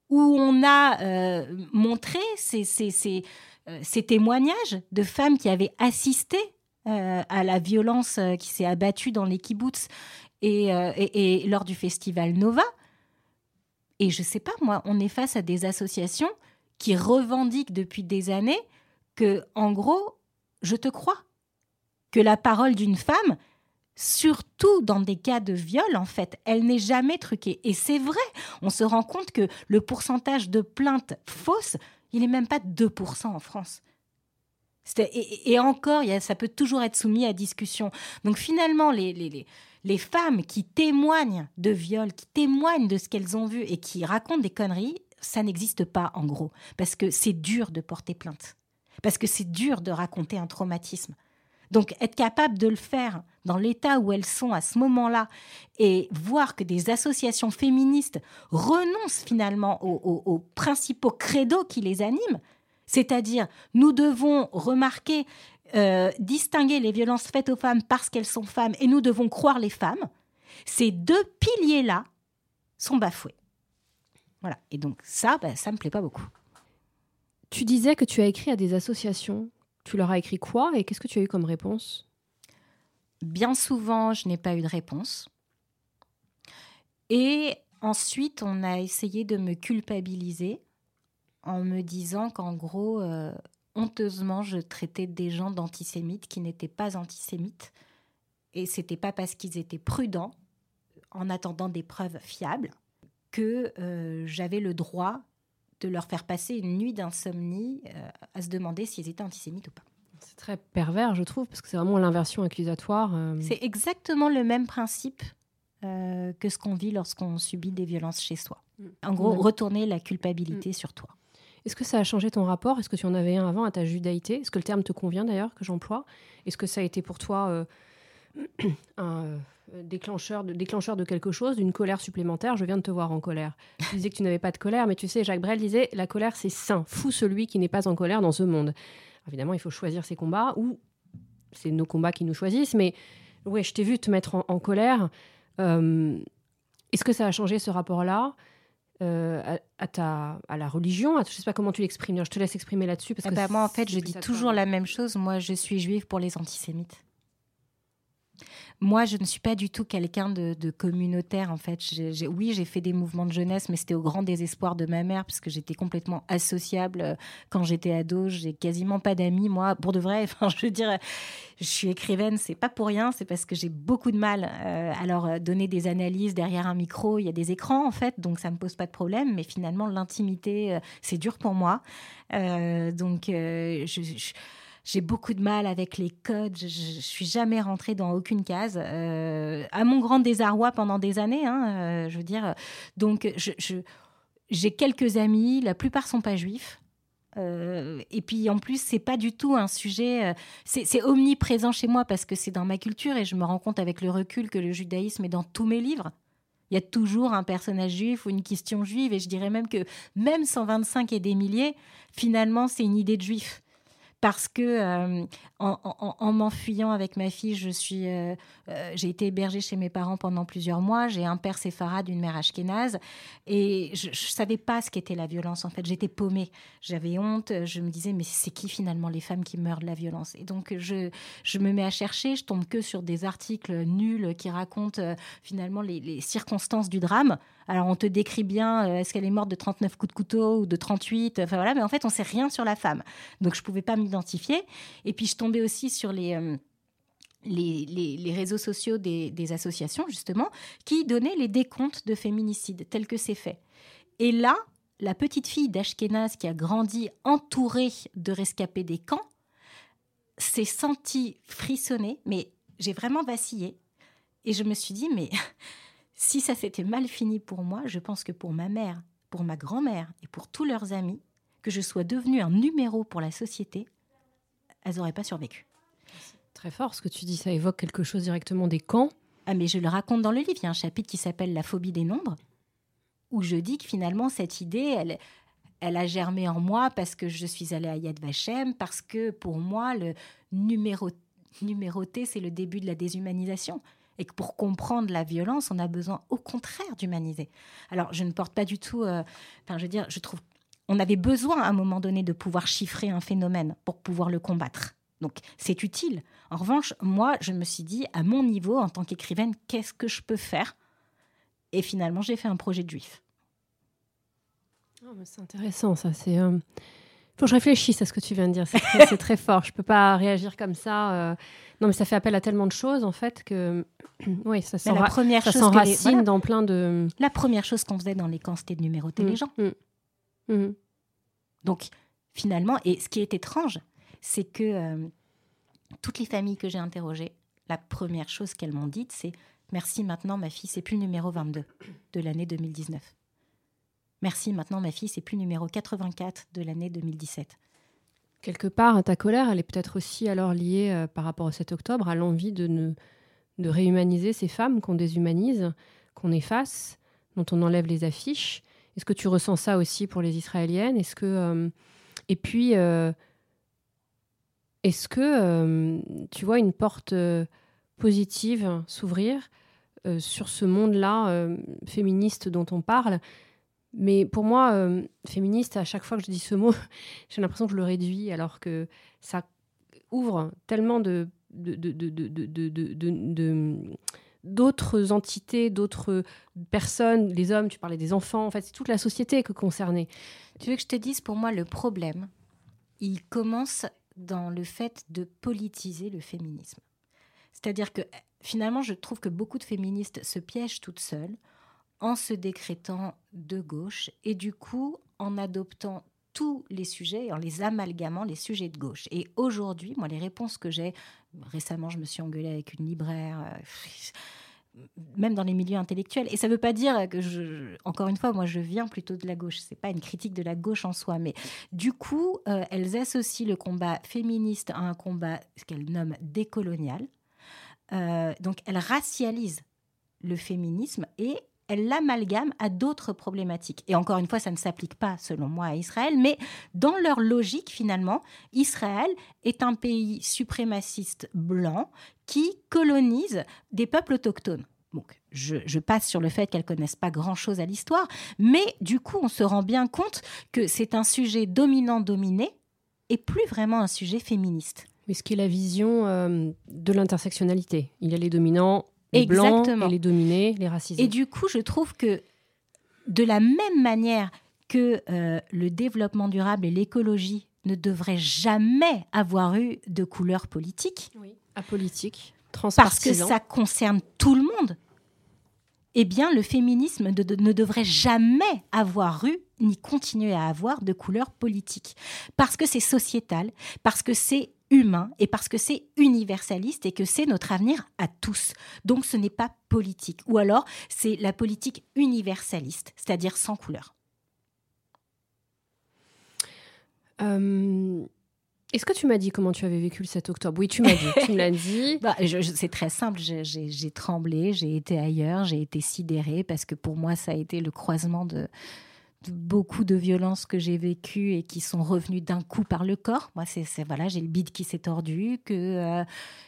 où on a euh, montré ces, ces, euh, ces, témoignages de femmes qui avaient assisté à la violence qui s'est abattue dans les kibbutz et, et, et, lors du festival Nova. Et je sais pas, moi, on est face à des associations qui revendiquent depuis des années que, en gros, je te crois. Que la parole d'une femme, surtout dans des cas de viol, en fait, elle n'est jamais truquée. Et c'est vrai, on se rend compte que le pourcentage de plaintes fausses, il n'est même pas de 2% en France. Et, encore, ça peut toujours être soumis à discussion. Donc finalement, les femmes qui témoignent de viol, qui témoignent de ce qu'elles ont vu et qui racontent des conneries, ça n'existe pas en gros. Parce que c'est dur de porter plainte. Parce que c'est dur de raconter un traumatisme. Donc être capable de le faire dans l'état où elles sont à ce moment-là et voir que des associations féministes renoncent finalement aux, aux principaux credos qui les animent, c'est-à-dire nous devons remarquer euh, distinguer les violences faites aux femmes parce qu'elles sont femmes et nous devons croire les femmes, ces deux piliers-là sont bafoués. Voilà. Et donc ça, bah, ça me plaît pas beaucoup. Tu disais que tu as écrit à des associations. Tu leur as écrit quoi et qu'est-ce que tu as eu comme réponse? Bien souvent, je n'ai pas eu de réponse. Et ensuite, on a essayé de me culpabiliser en me disant qu'en gros, euh, honteusement, je traitais des gens d'antisémites qui n'étaient pas antisémites. Et c'était pas parce qu'ils étaient prudents, en attendant des preuves fiables, que euh, j'avais le droit de leur faire passer une nuit d'insomnie euh, à se demander s'ils étaient antisémites ou pas. C'est très pervers, je trouve, parce que c'est vraiment l'inversion accusatoire. C'est exactement le même principe que ce qu'on vit lorsqu'on subit des violences chez soi. Mm. En gros, retourner la culpabilité mm. sur toi. Est-ce que ça a changé ton rapport? Est-ce que tu en avais un avant à ta judaïté? Est-ce que le terme te convient d'ailleurs que j'emploie? Est-ce que ça a été pour toi euh, [clears throat] un euh, déclencheur, de, quelque chose, d'une colère supplémentaire? Je viens de te voir en colère. Tu disais que tu n'avais pas de colère, mais tu sais, Jacques Brel disait la colère c'est sain. Fou celui qui n'est pas en colère dans ce monde. Évidemment, il faut choisir ses combats ou c'est nos combats qui nous choisissent, mais ouais, je t'ai vu te mettre en, colère. Euh, est-ce que ça a changé ce rapport-là? Euh, à, ta, à la religion Je ne sais pas comment tu l'exprimes. Je te laisse exprimer là-dessus. parce eh que ben, moi, en fait, je dis toujours la même chose. Moi, je suis juive pour les antisémites. Moi, je ne suis pas du tout quelqu'un de, communautaire, en fait. oui, j'ai fait des mouvements de jeunesse, mais c'était au grand désespoir de ma mère, parce que j'étais complètement associable euh, quand j'étais ado. J'ai quasiment pas d'amis, moi, pour de vrai. [laughs] Enfin, je veux dire, je suis écrivaine, c'est pas pour rien, c'est parce que j'ai beaucoup de mal. Euh, alors, euh, donner des analyses derrière un micro, il y a des écrans, en fait, donc ça me pose pas de problème, mais finalement, l'intimité, c'est dur pour moi. donc, je j'ai beaucoup de mal avec les codes. Je, ne suis jamais rentrée dans aucune case. Euh, à mon grand désarroi pendant des années, hein, euh, je veux dire. Donc, j'ai quelques amis. La plupart sont pas juifs. Euh, et puis en plus, c'est pas du tout un sujet. c'est omniprésent chez moi parce que c'est dans ma culture et je me rends compte avec le recul que le judaïsme est dans tous mes livres. Il y a toujours un personnage juif ou une question juive et je dirais même que même 125 et des milliers, finalement, c'est une idée de juif parce que euh, en, m'enfuyant avec ma fille, je suis, euh, euh, j'ai été hébergée chez mes parents pendant plusieurs mois. J'ai un père séfarade, une mère ashkénaze, et je, ne savais pas ce qu'était la violence. En fait, j'étais paumée, j'avais honte. Je me disais, mais c'est qui finalement les femmes qui meurent de la violence? Et donc je, je me mets à chercher. Je tombe que sur des articles nuls qui racontent finalement les, les circonstances du drame. Alors on te décrit bien, euh, est-ce qu'elle est morte de 39 coups de couteau ou de 38 Enfin voilà, mais en fait on sait rien sur la femme. Donc je pouvais pas m'identifier. Et puis je tombais aussi sur les... Euh, les, les, réseaux sociaux des, des, associations, justement, qui donnaient les décomptes de féminicides, tels que c'est fait. Et là, la petite fille d'Ashkenaz qui a grandi entourée de rescapés des camps s'est sentie frissonner, mais j'ai vraiment vacillé. Et je me suis dit, mais si ça s'était mal fini pour moi, je pense que pour ma mère, pour ma grand-mère et pour tous leurs amis, que je sois devenue un numéro pour la société, elles n'auraient pas survécu. Très fort ce que tu dis, ça évoque quelque chose directement des camps. Ah mais je le raconte dans le livre, il y a un chapitre qui s'appelle La phobie des nombres, où je dis que finalement cette idée, elle, elle a germé en moi parce que je suis allée à Yad Vashem, parce que pour moi, le numéro, numéroté, c'est le début de la déshumanisation et que pour comprendre la violence, on a besoin au contraire d'humaniser. Alors, je ne porte pas du tout. Euh, enfin, je veux dire, je trouve. On avait besoin à un moment donné de pouvoir chiffrer un phénomène pour pouvoir le combattre. Donc, c'est utile. En revanche, moi, je me suis dit, à mon niveau, en tant qu'écrivaine, qu'est-ce que je peux faire? Et finalement, j'ai fait un projet de juif. Oh, c'est intéressant, ça. C'est. Euh, faut que je réfléchisse à ce que tu viens de dire. C'est très, fort. Je peux pas réagir comme ça. Euh. Non, mais ça fait appel à tellement de choses, en fait, que. [clears throat] oui, ça s'enracine dans plein de. La première chose qu'on faisait dans les camps, c'était de numéroter les mm, gens. Mm, mm. Donc, finalement, et ce qui est étrange, c'est que euh, toutes les familles que j'ai interrogées, la première chose qu'elles m'ont dite, c'est Merci, maintenant, ma fille, c'est plus numéro 22 de l'année 2019. Merci, maintenant ma fille, c'est plus numéro 84 de l'année 2017. Quelque part, ta colère, elle est peut-être aussi alors liée euh, par rapport au 7 octobre à l'envie de, de réhumaniser ces femmes qu'on déshumanise, qu'on efface, dont on enlève les affiches. Est-ce que tu ressens ça aussi pour les Israéliennes? Est-ce que euh, et puis euh, est-ce que tu vois une porte positive s'ouvrir sur ce monde-là féministe dont on parle? Mais pour moi, euh, féministe, à chaque fois que je dis ce mot, j'ai l'impression que je le réduis, alors que ça ouvre tellement de, d'autres entités, d'autres personnes, les hommes, tu parlais des enfants, en fait, c'est toute la société que concernée. Tu veux que je te dise, pour moi, le problème, il commence dans le fait de politiser le féminisme. C'est-à-dire que finalement, je trouve que beaucoup de féministes se piègent toutes seules en se décrétant de gauche et du coup en adoptant tous les sujets, en les amalgamant les sujets de gauche. Et aujourd'hui, moi, les réponses que j'ai, récemment, je me suis engueulée avec une libraire. Euh, même dans les milieux intellectuels. Et ça ne veut pas dire que je, encore une fois, moi je viens plutôt de la gauche. C'est pas une critique de la gauche en soi, mais du coup, euh, elles associent le combat féministe à un combat ce qu'elles nomment décolonial. Euh, donc elles racialisent le féminisme et elle l'amalgame à d'autres problématiques. Et encore une fois, ça ne s'applique pas, selon moi, à Israël, mais dans leur logique, finalement, Israël est un pays suprémaciste blanc qui colonise des peuples autochtones. Donc, je, passe sur le fait qu'elles connaissent pas grand-chose à l'histoire, mais du coup, on se rend bien compte que c'est un sujet dominant-dominé et plus vraiment un sujet féministe. Mais ce qui est la vision euh, de l'intersectionnalité. Il y a les dominants les Exactement. blancs et les dominés, les racisés. Et du coup, je trouve que de la même manière que euh, le développement durable et l'écologie ne devraient jamais avoir eu de couleur politique. Oui, apolitique, Parce que ça concerne tout le monde. Eh bien, le féminisme ne devrait jamais avoir eu ni continuer à avoir de couleur politique. Parce que c'est sociétal, parce que c'est humain et parce que c'est universaliste et que c'est notre avenir à tous. Donc ce n'est pas politique. Ou alors c'est la politique universaliste, c'est-à-dire sans couleur. Euh, est-ce que tu m'as dit comment tu avais vécu le 7 octobre? Oui, tu m'as dit. tu me l'as dit. [laughs] Bah, c'est très simple. J'ai tremblé, j'ai été ailleurs, j'ai été sidérée parce que pour moi, ça a été le croisement de, beaucoup de violences que j'ai vécues et qui sont revenues d'un coup par le corps. Moi, c'est voilà, j'ai le bide qui s'est tordu, que euh,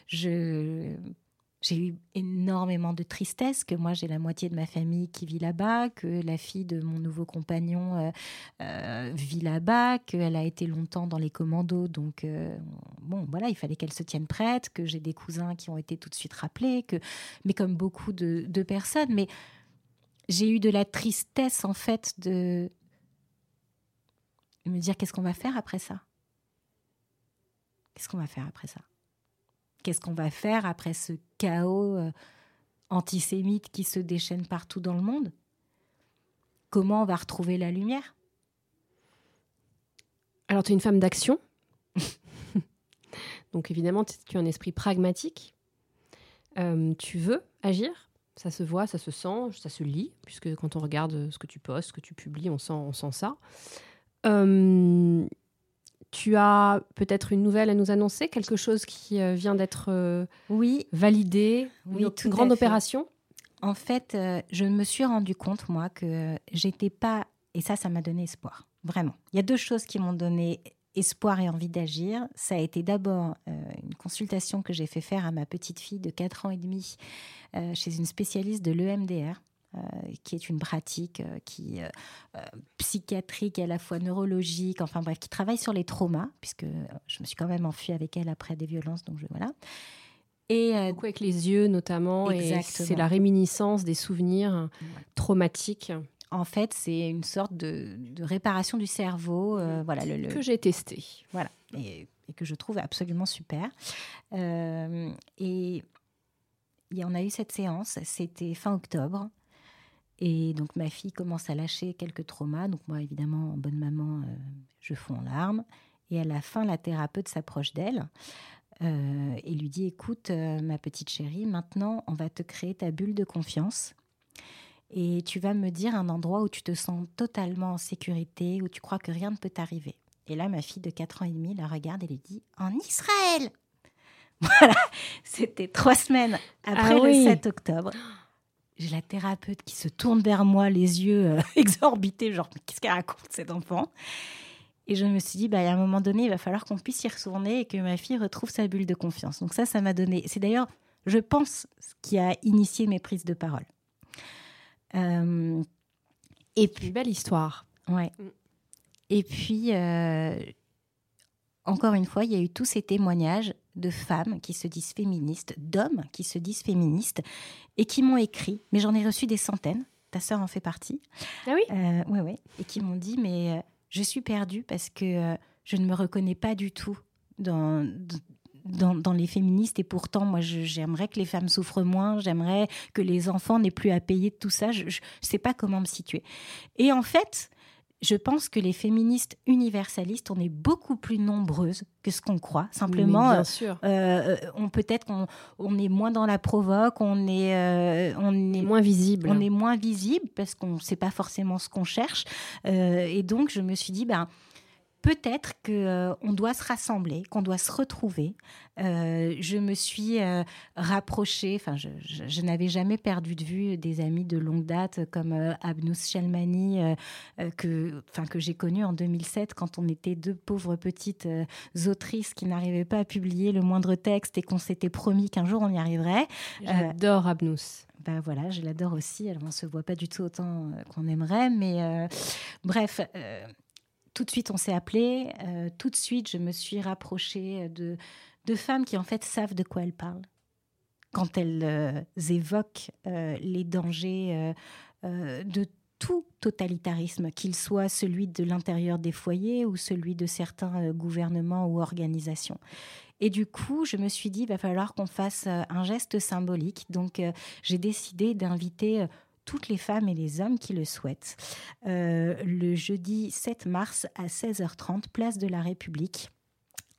j'ai eu énormément de tristesse, que moi j'ai la moitié de ma famille qui vit là-bas, que la fille de mon nouveau compagnon euh, euh, vit là-bas, qu'elle a été longtemps dans les commandos, donc bon voilà, il fallait qu'elle se tienne prête, que j'ai des cousins qui ont été tout de suite rappelés, que mais comme beaucoup de, de personnes, mais j'ai eu de la tristesse en fait de me dire qu'est-ce qu'on va faire après ça? Qu'est-ce qu'on va faire après ça? Qu'est-ce qu'on va faire après ce chaos euh, antisémite qui se déchaîne partout dans le monde? Comment on va retrouver la lumière? Alors, tu es une femme d'action. [laughs] Donc, évidemment, tu as un esprit pragmatique. Euh, tu veux agir? Ça se voit, ça se sent, ça se lit, puisque quand on regarde ce que tu postes, ce que tu publies, on sent, on sent ça. Euh, tu as peut-être une nouvelle à nous annoncer, quelque chose qui euh, vient d'être euh, oui. validé, oui, une, grande opération? En fait, je me suis rendu compte, moi, que j'étais pas. Et ça, ça m'a donné espoir. Vraiment. Il y a deux choses qui m'ont donné espoir et envie d'agir, ça a été d'abord euh, une consultation que j'ai fait faire à ma petite fille de 4 ans et demi euh, chez une spécialiste de l'EMDR. Euh, qui est une pratique qui psychiatrique et à la fois neurologique, enfin bref, qui travaille sur les traumas, puisque je me suis quand même enfuie avec elle après des violences, donc je, voilà. Et Beaucoup avec les yeux notamment, et c'est la réminiscence des souvenirs traumatiques en fait, c'est une sorte de, réparation du cerveau. Euh, voilà, le, Que j'ai testé. Voilà, et, que je trouve absolument super. Euh, et on a eu cette séance, c'était fin octobre. Et donc ma fille commence à lâcher quelques traumas. Donc moi, évidemment, en bonne maman, euh, je fonds en larmes. Et à la fin, la thérapeute s'approche d'elle et lui dit, écoute, ma petite chérie, maintenant, on va te créer ta bulle de confiance et tu vas me dire un endroit où tu te sens totalement en sécurité, où tu crois que rien ne peut t'arriver. Et là, ma fille de 4 ans et demi la regarde et lui dit En Israël [laughs] Voilà, c'était trois semaines après ah le 7 octobre. J'ai la thérapeute qui se tourne vers moi, les yeux euh, [laughs] exorbités, genre qu'est-ce qu'elle raconte cet enfant? Et je me suis dit, bah, à un moment donné, il va falloir qu'on puisse y retourner et que ma fille retrouve sa bulle de confiance. Donc ça, ça m'a donné. C'est d'ailleurs, je pense, ce qui a initié mes prises de parole. Euh, Et puis, belle histoire. Ouais. Mm. Et puis, euh, encore une fois, il y a eu tous ces témoignages de femmes qui se disent féministes, d'hommes qui se disent féministes et qui m'ont écrit, mais j'en ai reçu des centaines, ta sœur en fait partie. Ah oui? Euh, Ouais, ouais. Et qui m'ont dit, mais euh, je suis perdue parce que euh, je ne me reconnais pas du tout dans, dans, les féministes et pourtant, moi, j'aimerais que les femmes souffrent moins, j'aimerais que les enfants n'aient plus à payer de tout ça, je ne sais pas comment me situer. Et en fait, je pense que les féministes universalistes, on est beaucoup plus nombreuses que ce qu'on croit. Simplement, bien sûr. Euh, euh, on peut-être qu'on on est moins dans la provoque, on est, euh, on est moins visible. On est moins visible parce qu'on ne sait pas forcément ce qu'on cherche. et donc, je me suis dit, ben peut-être que euh, on doit se rassembler, qu'on doit se retrouver. Euh, je me suis euh, rapprochée, enfin, je, n'avais jamais perdu de vue des amis de longue date comme Abnous Shelmani, que, enfin, que j'ai connu en 2007 quand on était deux pauvres petites autrices qui n'arrivaient pas à publier le moindre texte et qu'on s'était promis qu'un jour on y arriverait. J'adore Abnous. Ben voilà, je l'adore aussi. Alors, on se voit pas du tout autant qu'on aimerait, mais bref, tout de suite, on s'est appelé. Euh, tout de suite, je me suis rapprochée de, femmes qui, en fait, savent de quoi elles parlent. Quand elles euh, évoquent euh, les dangers de tout totalitarisme, qu'il soit celui de l'intérieur des foyers ou celui de certains gouvernements ou organisations. Et du coup, je me suis dit, il va falloir qu'on fasse un geste symbolique. Donc, j'ai décidé d'inviter toutes les femmes et les hommes qui le souhaitent. Euh, le jeudi 7 mars à 16h30, place de la République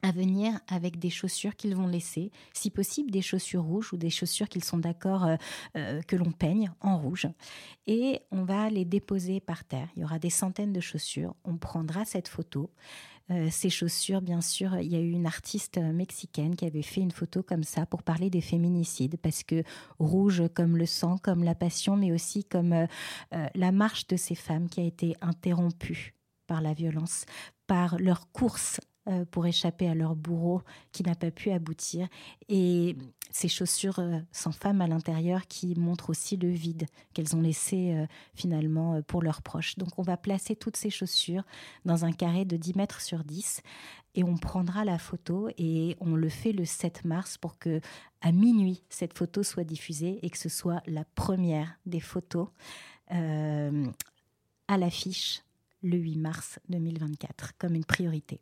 à venir avec des chaussures qu'ils vont laisser, si possible des chaussures rouges ou des chaussures qu'ils sont d'accord euh, euh, que l'on peigne en rouge. Et on va les déposer par terre. Il y aura des centaines de chaussures. On prendra cette photo. Euh, ces chaussures, bien sûr, il y a eu une artiste mexicaine qui avait fait une photo comme ça pour parler des féminicides, parce que rouge comme le sang, comme la passion, mais aussi comme euh, euh, la marche de ces femmes qui a été interrompue par la violence, par leur course euh, pour échapper à leur bourreau qui n'a pas pu aboutir. Et ces chaussures euh, sans femme à l'intérieur qui montrent aussi le vide qu'elles ont laissé euh, finalement pour leurs proches. Donc on va placer toutes ces chaussures dans un carré de 10 mètres sur 10 et on prendra la photo et on le fait le 7 mars pour que à minuit cette photo soit diffusée et que ce soit la première des photos à l'affiche le 8 mars 2024 comme une priorité.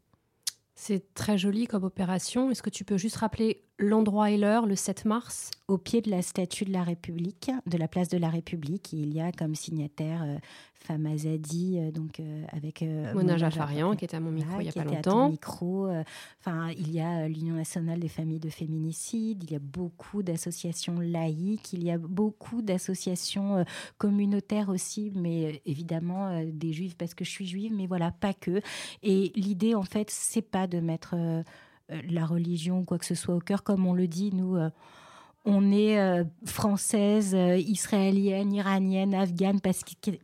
C'est très joli comme opération. Est-ce que tu peux juste rappeler l'endroit et l'heure, le 7 mars? Au pied de la statue de la République, de la place de la République, il y a comme signataire euh, Fama Zadi, euh, donc euh, avec Mona Jafarian, qui était à mon micro il n'y a pas longtemps. micro. Enfin, il y a l'Union nationale des familles de féminicide. Il y a beaucoup d'associations laïques. Il y a beaucoup d'associations communautaires aussi, mais évidemment des juifs parce que je suis juive, mais voilà, pas que. Et l'idée, en fait, c'est pas de mettre la religion ou quoi que ce soit au cœur, comme on le dit nous on est euh, française, euh, israélienne, iranienne, afghane,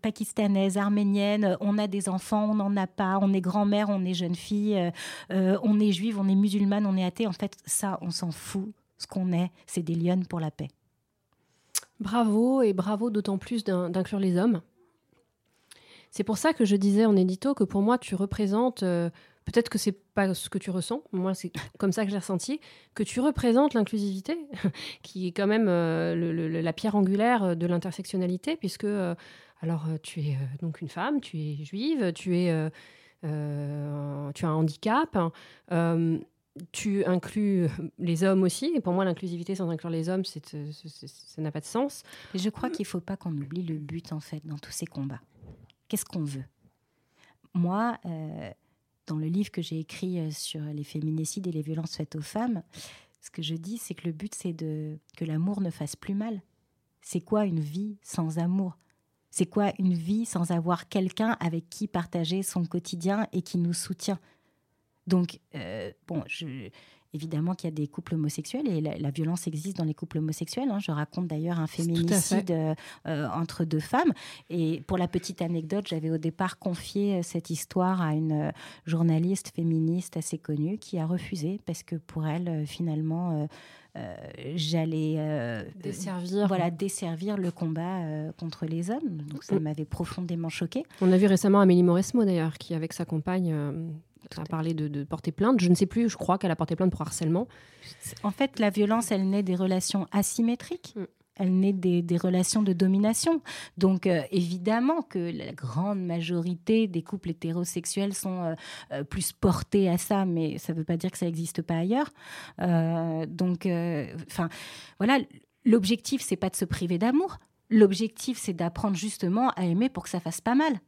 pakistanaise, arménienne, on a des enfants, on n'en a pas, on est grand-mère, on est jeune fille, euh, on est juive, on est musulmane, on est athée. En fait, ça, on s'en fout. Ce qu'on est, c'est des lionnes pour la paix. Bravo et bravo d'autant plus d'inclure les hommes. C'est pour ça que je disais en édito que pour moi, tu représentes peut-être que c'est pas ce que tu ressens, moi c'est comme ça que j'ai ressenti, que tu représentes l'inclusivité, [laughs] qui est quand même euh, la pierre angulaire de l'intersectionnalité, puisque euh, alors euh, tu es donc une femme, tu es juive, tu es tu as un handicap. tu inclus les hommes aussi, et pour moi, l'inclusivité sans inclure les hommes, ça n'a pas de sens. Je crois qu'il ne faut pas qu'on oublie le but, en fait, dans tous ces combats. Qu'est-ce qu'on veut? Moi, dans le livre que j'ai écrit euh, sur les féminicides et les violences faites aux femmes, ce que je dis, c'est que le but, c'est de que l'amour ne fasse plus mal. C'est quoi une vie sans amour? C'est quoi une vie sans avoir quelqu'un avec qui partager son quotidien et qui nous soutient? Donc, euh, bon, évidemment qu'il y a des couples homosexuels et la, violence existe dans les couples homosexuels. Hein. Je raconte d'ailleurs un féminicide euh, euh, entre deux femmes. Et pour la petite anecdote, j'avais au départ confié euh, cette histoire à une journaliste féministe assez connue qui a refusé parce que pour elle, finalement, j'allais desservir. Voilà, desservir le combat contre les hommes. Donc ça m'avait profondément choqué. On a vu récemment Amélie Mauresmo d'ailleurs, qui avec sa compagne a parlé de, porter plainte. Je ne sais plus, je crois qu'elle a porté plainte pour harcèlement. En fait, la violence, elle naît des relations asymétriques. Mm. Elle naît des, relations de domination. Donc, euh, évidemment que la grande majorité des couples hétérosexuels sont euh, euh, plus portés à ça, mais ça ne veut pas dire que ça n'existe pas ailleurs. donc, enfin, voilà, l'objectif, c'est pas de se priver d'amour. L'objectif, c'est d'apprendre justement à aimer pour que ça fasse pas mal.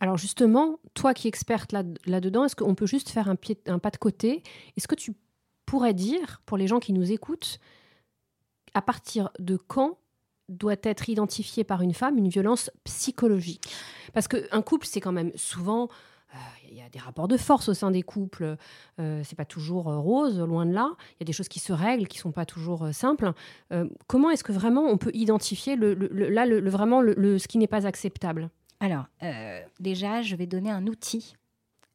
Alors justement, toi qui es experte là-dedans, est-ce qu'on peut juste faire un, pas de côté? Est-ce que tu pourrais dire, pour les gens qui nous écoutent, à partir de quand doit être identifiée par une femme une violence psychologique? Parce qu'un couple, c'est quand même souvent... Il euh, y a des rapports de force au sein des couples. Euh, c'est pas toujours euh, rose, loin de là. Il y a des choses qui se règlent, qui sont pas toujours euh, simples. comment est-ce que vraiment on peut identifier le, ce qui n'est pas acceptable? Alors, euh, déjà, je vais donner un outil.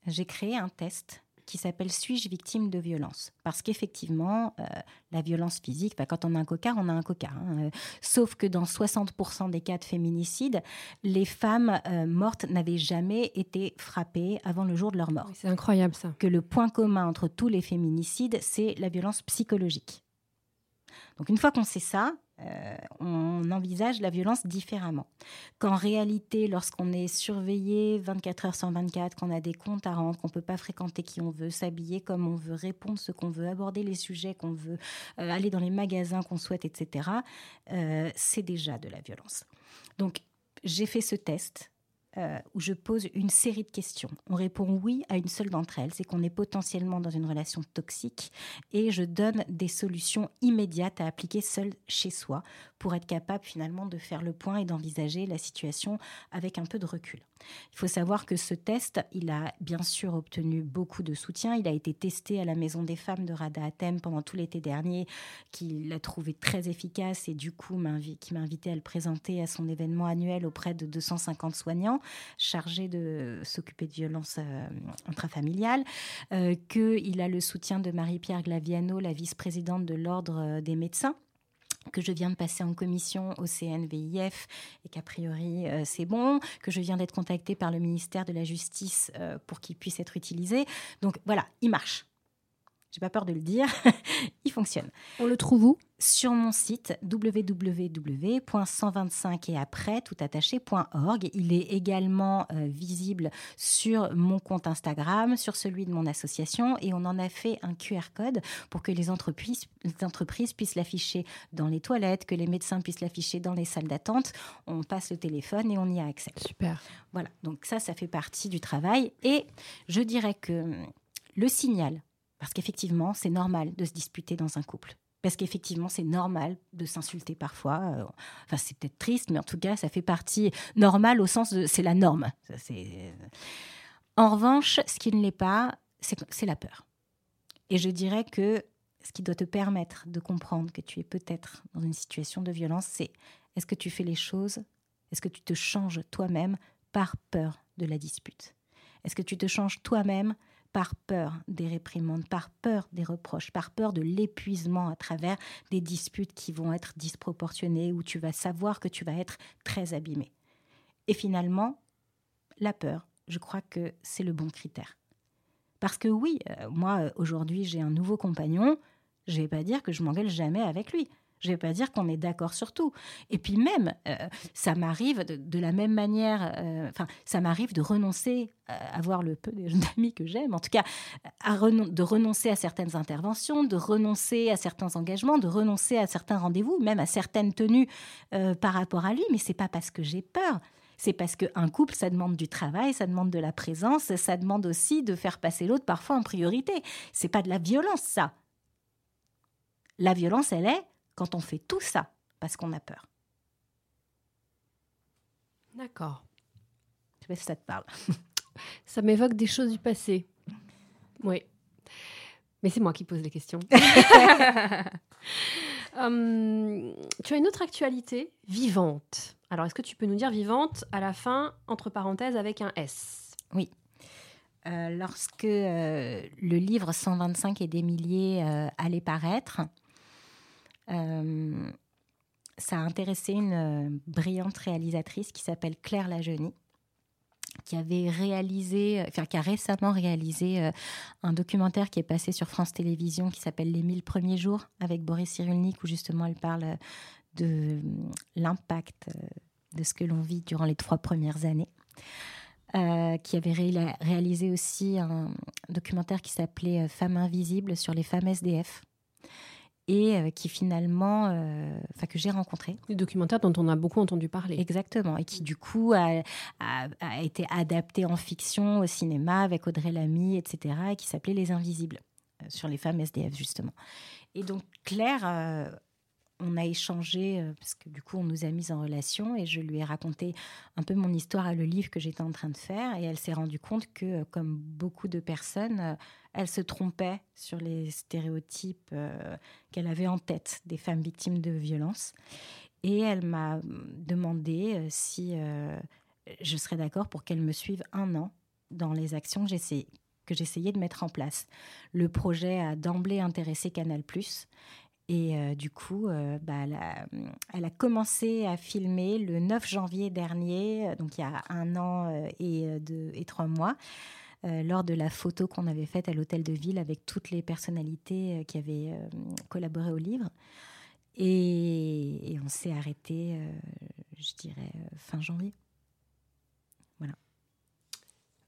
J'ai créé un test qui s'appelle Suis-je victime de violence? Parce qu'effectivement, euh, la violence physique, bah, quand on a un cocard, on a un cocard. Hein. sauf que dans 60% des cas de féminicide, les femmes euh, mortes n'avaient jamais été frappées avant le jour de leur mort. c'est incroyable ça. Que le point commun entre tous les féminicides, c'est la violence psychologique. Donc une fois qu'on sait ça, euh, on envisage la violence différemment. Qu'en réalité, lorsqu'on est surveillé 24 heures sur 24, qu'on a des comptes à rendre, qu'on peut pas fréquenter qui on veut, s'habiller comme on veut, répondre ce qu'on veut, aborder les sujets qu'on veut, euh, aller dans les magasins qu'on souhaite, etc., euh, c'est déjà de la violence. Donc, j'ai fait ce test euh, où je pose une série de questions. On répond oui à une seule d'entre elles, c'est qu'on est potentiellement dans une relation toxique et je donne des solutions immédiates à appliquer seul chez soi pour être capable finalement de faire le point et d'envisager la situation avec un peu de recul. Il faut savoir que ce test, il a bien sûr obtenu beaucoup de soutien. Il a été testé à la Maison des femmes de Rada Athènes pendant tout l'été dernier, qui l'a trouvé très efficace et du coup qui m'a invité à le présenter à son événement annuel auprès de 250 soignants chargés de s'occuper de violences euh, intrafamiliales. Euh, qu'il a le soutien de Marie-Pierre Glaviano, la vice-présidente de l'Ordre euh, des médecins que je viens de passer en commission au CNVIF et qu'a priori euh, c'est bon, que je viens d'être contactée par le ministère de la Justice euh, pour qu'il puisse être utilisé. Donc voilà, il marche. J'ai pas peur de le dire, [laughs] il fonctionne. On le trouve où? Sur mon site www.125 et après tout attaché.org. Il est également euh, visible sur mon compte Instagram, sur celui de mon association et on en a fait un QR code pour que les entreprises, les entreprises puissent l'afficher dans les toilettes, que les médecins puissent l'afficher dans les salles d'attente. On passe le téléphone et on y a accès. Super. Voilà, donc ça, ça fait partie du travail et je dirais que le signal, parce qu'effectivement, c'est normal de se disputer dans un couple parce qu'effectivement, c'est normal de s'insulter parfois. Euh, enfin, c'est peut-être triste, mais en tout cas, ça fait partie normal au sens de c'est la norme. Euh. En revanche, ce qui ne l'est pas, c'est la peur. Et je dirais que ce qui doit te permettre de comprendre que tu es peut-être dans une situation de violence, c'est est-ce que tu fais les choses, est-ce que tu te changes toi-même par peur de la dispute? Est-ce que tu te changes toi-même par peur des réprimandes, par peur des reproches, par peur de l'épuisement à travers des disputes qui vont être disproportionnées, où tu vas savoir que tu vas être très abîmé. Et finalement, la peur, je crois que c'est le bon critère. Parce que oui, euh, moi, aujourd'hui, j'ai un nouveau compagnon, je vais pas dire que je m'engueule jamais avec lui. Je ne vais pas dire qu'on est d'accord sur tout. Et puis même, euh, ça m'arrive de, la même manière, euh, enfin, ça m'arrive de renoncer à avoir le peu [laughs] d'amis que j'aime, en tout cas, de renoncer à certaines interventions, de renoncer à certains engagements, de renoncer à certains rendez-vous, même à certaines tenues euh, par rapport à lui. Mais c'est pas parce que j'ai peur. C'est parce qu'un couple, ça demande du travail, ça demande de la présence, ça demande aussi de faire passer l'autre parfois en priorité. C'est pas de la violence, ça. La violence, elle est quand on fait tout ça parce qu'on a peur. D'accord. Je sais pas si ça te parle. [laughs] ça m'évoque des choses du passé. Oui. Mais c'est moi qui pose les questions. [laughs] [laughs] Hum, tu as une autre actualité vivante. Alors, est-ce que tu peux nous dire vivante à la fin, entre parenthèses, avec un S? Oui. Euh, lorsque euh, le livre 125 et des milliers euh, allait paraître, ça a intéressé une brillante réalisatrice qui s'appelle Claire Lajeunie qui avait réalisé, enfin qui a récemment réalisé un documentaire qui est passé sur France Télévisions qui s'appelle Les mille premiers jours avec Boris Cyrulnik où justement elle parle de l'impact de ce que l'on vit durant les trois premières années. Euh, qui avait réalisé aussi un documentaire qui s'appelait euh, Femmes invisibles sur les femmes SDF et euh, qui finalement, enfin que j'ai rencontré. Le documentaire dont on a beaucoup entendu parler. Exactement, et qui du coup a, a, été adapté en fiction au cinéma avec Audrey Lamy, etc., et qui s'appelait Les Invisibles, sur les femmes SDF justement. Et donc Claire on a échangé, euh, parce que du coup, on nous a mis en relation et je lui ai raconté un peu mon histoire à le livre que j'étais en train de faire. Et elle s'est rendue compte que, euh, comme beaucoup de personnes, euh, elle se trompait sur les stéréotypes qu'elle avait en tête des femmes victimes de violences. Et elle m'a demandé si je serais d'accord pour qu'elle me suive un an dans les actions que j'essayais de mettre en place. Le projet a d'emblée intéressé Canal+. Et euh, du coup, euh, bah, elle, a, commencé à filmer le 9 janvier dernier, euh, donc il y a un an et, trois mois, lors de la photo qu'on avait faite à l'hôtel de ville avec toutes les personnalités qui avaient collaboré au livre. Et, on s'est arrêté, je dirais, fin janvier.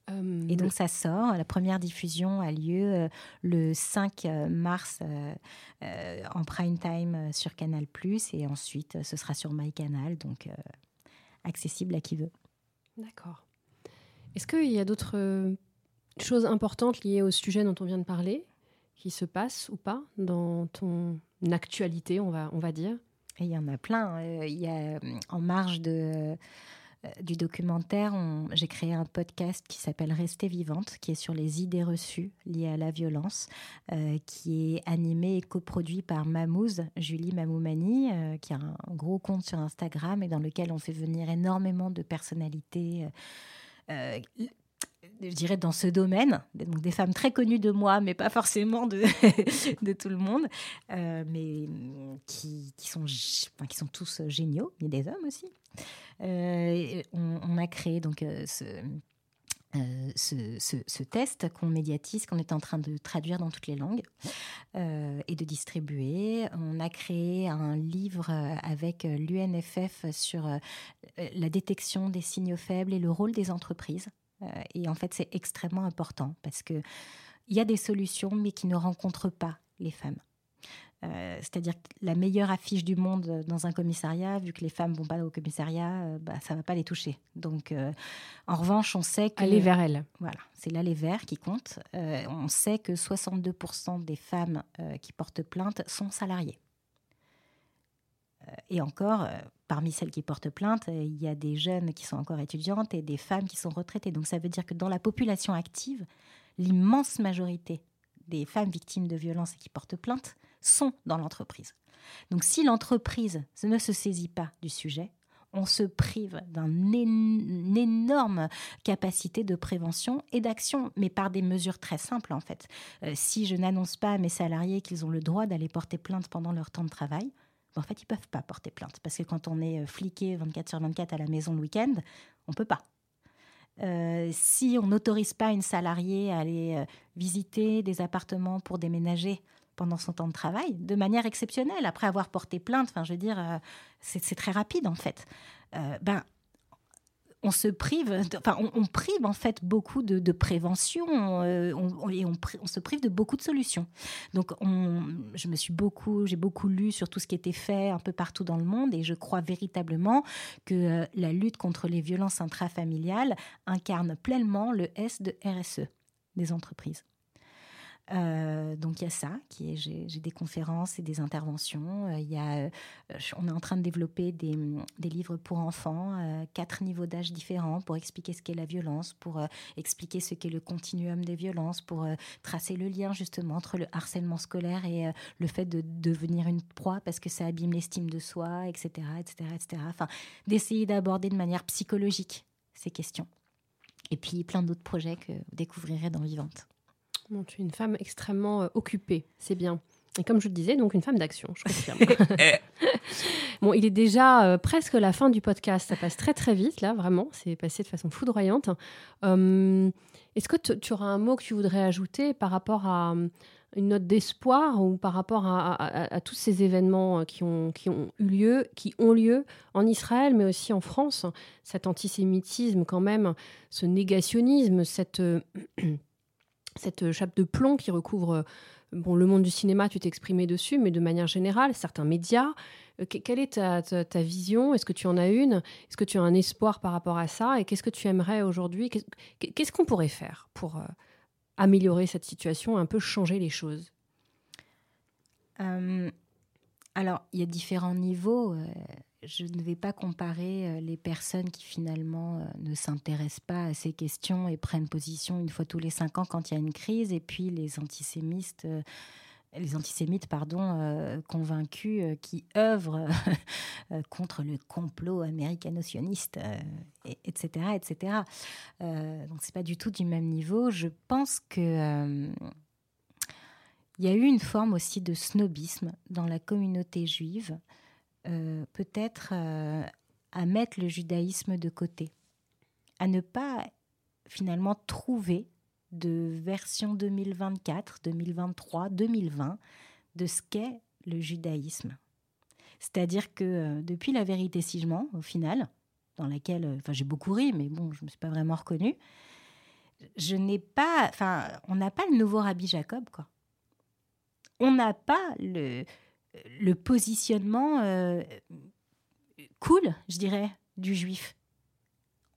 Et donc ça sort. La première diffusion a lieu euh, le 5 euh, mars euh, en prime time sur Canal+, et ensuite ce sera sur MyCanal, donc accessible à qui veut. D'accord. Est-ce qu'il y a d'autres choses importantes liées au sujet dont on vient de parler qui se passent ou pas dans ton actualité, on va, on va dire? Il y en a plein. Il y a en marge de du documentaire, j'ai créé un podcast qui s'appelle Rester vivante, qui est sur les idées reçues liées à la violence, euh, qui est animé et coproduit par Mamouze, Julie Mamoumani, euh, qui a un gros compte sur Instagram et dans lequel on fait venir énormément de personnalités je dirais, dans ce domaine. Donc des femmes très connues de moi, mais pas forcément de, [laughs] tout le monde, euh, mais qui, sont, qui sont tous géniaux. Il y a des hommes aussi. Euh, on, a créé donc euh, ce, test qu'on médiatise, qu'on est en train de traduire dans toutes les langues et de distribuer. On a créé un livre avec l'UNFF sur la détection des signaux faibles et le rôle des entreprises et en fait, c'est extrêmement important parce qu'il y a des solutions, mais qui ne rencontrent pas les femmes. Euh, c'est-à-dire que la meilleure affiche du monde dans un commissariat, vu que les femmes vont pas au commissariat, euh, bah, ça va pas les toucher. Donc, en revanche, on sait que aller vers elles. Voilà, c'est l'aller vers qui compte. on sait que 62% des femmes qui portent plainte sont salariées. Et encore, parmi celles qui portent plainte, euh, il y a des jeunes qui sont encore étudiantes et des femmes qui sont retraitées. Donc ça veut dire que dans la population active, l'immense majorité des femmes victimes de violences et qui portent plainte sont dans l'entreprise. Donc si l'entreprise ne se saisit pas du sujet, on se prive d'une énorme capacité de prévention et d'action, mais par des mesures très simples en fait. Euh, si je n'annonce pas à mes salariés qu'ils ont le droit d'aller porter plainte pendant leur temps de travail, en fait, ils peuvent pas porter plainte parce que quand on est euh, fliqué 24 sur 24 à la maison le week-end, on peut pas. Euh, si on n'autorise pas une salariée à aller euh, visiter des appartements pour déménager pendant son temps de travail, de manière exceptionnelle, après avoir porté plainte, enfin, je veux dire, c'est très rapide en fait. ben, on se prive, enfin, on, prive en fait beaucoup de, prévention euh, et on, se prive de beaucoup de solutions. Donc, je me suis beaucoup, j'ai beaucoup lu sur tout ce qui était fait un peu partout dans le monde et je crois véritablement que euh, la lutte contre les violences intrafamiliales incarne pleinement le S de RSE des entreprises. Euh, donc il y a ça, qui est j'ai des conférences et des interventions. Euh, il euh, on est en train de développer des, des livres pour enfants, quatre niveaux d'âge différents pour expliquer ce qu'est la violence, pour expliquer ce qu'est le continuum des violences, pour tracer le lien justement entre le harcèlement scolaire et le fait de devenir une proie parce que ça abîme l'estime de soi, etc., etc., etc. Enfin, d'essayer d'aborder de manière psychologique ces questions. Et puis plein d'autres projets que vous découvrirez dans Vivante tu es une femme extrêmement euh, occupée, c'est bien. Et comme je le disais, donc une femme d'action, je confirme. [laughs] [laughs] bon, il est déjà euh, presque la fin du podcast. Ça passe très très vite, là, vraiment. C'est passé de façon foudroyante. Hum, est-ce que tu auras un mot que tu voudrais ajouter par rapport à une note d'espoir ou par rapport à, tous ces événements euh, qui ont, qui ont eu lieu, qui ont lieu en Israël, mais aussi en France? Cet antisémitisme, quand même, ce négationnisme, cette cette chape de plomb qui recouvre euh, bon, le monde du cinéma, tu t'es exprimé dessus, mais de manière générale, certains médias. Euh, quelle est ta, vision? Est-ce que tu en as une? Est-ce que tu as un espoir par rapport à ça? Et qu'est-ce que tu aimerais aujourd'hui? Qu'est-ce qu'on pourrait faire pour euh, améliorer cette situation, un peu changer les choses? Alors, il y a différents niveaux je ne vais pas comparer euh, les personnes qui finalement euh, ne s'intéressent pas à ces questions et prennent position une fois tous les cinq ans quand il y a une crise, et puis les antisémites, euh, les antisémites pardon, convaincus qui œuvrent [laughs] contre le complot américano-sioniste, etc., etc. donc c'est pas du tout du même niveau. Je pense que il y a eu une forme aussi de snobisme dans la communauté juive. Euh, peut-être euh, à mettre le judaïsme de côté, à ne pas finalement trouver de version 2024, 2023, 2020 de ce qu'est le judaïsme. C'est-à-dire que euh, depuis la vérité sigement, au final, dans laquelle enfin, j'ai beaucoup ri, mais bon, je ne me suis pas vraiment reconnue, je n'ai pas, enfin, on n'a pas le nouveau Rabbi Jacob, quoi. On n'a pas le, le positionnement euh, cool, je dirais, du juif.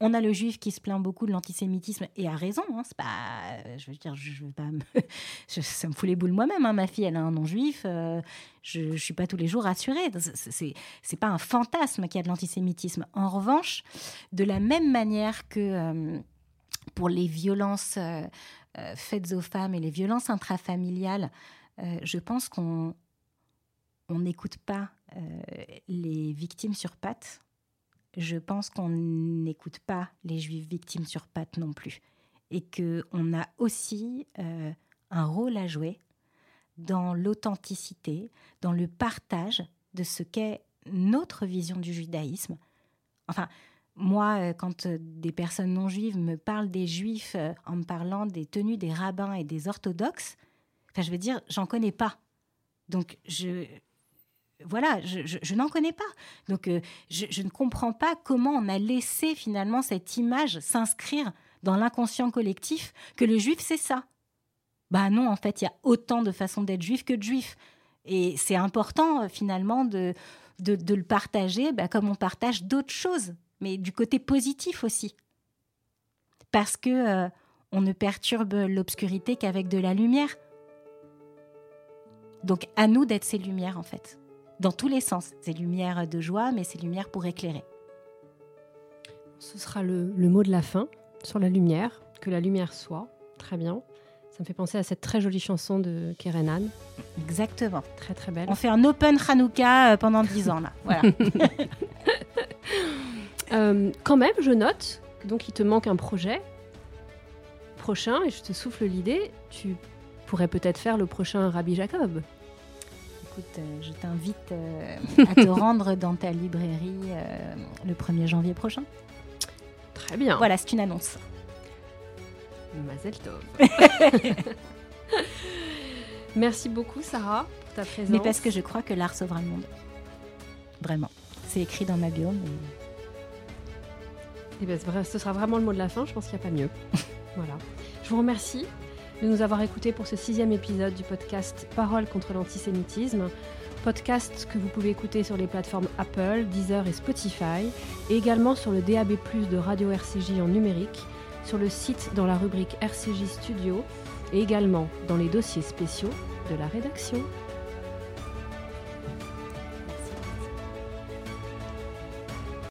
On a le juif qui se plaint beaucoup de l'antisémitisme et a raison. Hein, c'est pas, je veux dire, je, veux pas, [laughs] ça me fout les boules moi-même. Hein, ma fille, elle a un nom juif. Euh, je, ne suis pas tous les jours rassurée. C'est, c'est pas un fantasme qu'il y a de l'antisémitisme. En revanche, de la même manière que euh, pour les violences faites aux femmes et les violences intrafamiliales, je pense qu'on on n'écoute pas euh, les victimes sur pattes, je pense qu'on n'écoute pas les juifs victimes sur pattes non plus. Et qu'on a aussi euh, un rôle à jouer dans l'authenticité, dans le partage de ce qu'est notre vision du judaïsme. Enfin, moi, euh, quand des personnes non juives me parlent des juifs en me parlant des tenues des rabbins et des orthodoxes, enfin, je veux dire, j'en connais pas. Donc, je, voilà, je, n'en connais pas. Donc, euh, je, ne comprends pas comment on a laissé finalement cette image s'inscrire dans l'inconscient collectif que le juif, c'est ça. Bah non, en fait, il y a autant de façons d'être juif que de juif. Et c'est important, euh, finalement, de, de, le partager bah, comme on partage d'autres choses, mais du côté positif aussi. Parce que euh, on ne perturbe l'obscurité qu'avec de la lumière. Donc, à nous d'être ces lumières, en fait dans tous les sens. Ces lumières de joie, mais ces lumières pour éclairer. Ce sera le, mot de la fin sur la lumière, que la lumière soit. Très bien. Ça me fait penser à cette très jolie chanson de Kerenan. Exactement. Très très belle. On fait un open Hanouka euh, pendant 10 ans là. Voilà. [laughs] [laughs] Euh, quand même, je note, donc il te manque un projet prochain et je te souffle l'idée, tu pourrais peut-être faire le prochain Rabbi Jacob. Euh, je t'invite euh, à te [laughs] rendre dans ta librairie euh, le 1er janvier prochain. Très bien. Voilà, c'est une annonce. Mazel tov. [laughs] [laughs] Merci beaucoup, Sarah, pour ta présence. Mais parce que je crois que l'art sauvera le monde. Vraiment. C'est écrit dans ma bio. Mais... Eh ben, ce sera vraiment le mot de la fin. Je pense qu'il n'y a pas mieux. voilà. Je vous remercie de nous avoir écoutés pour ce sixième épisode du podcast Parole contre l'antisémitisme. Podcast que vous pouvez écouter sur les plateformes Apple, Deezer et Spotify, et également sur le DAB+, de Radio RCJ en numérique, sur le site dans la rubrique RCJ Studio, et également dans les dossiers spéciaux de la rédaction.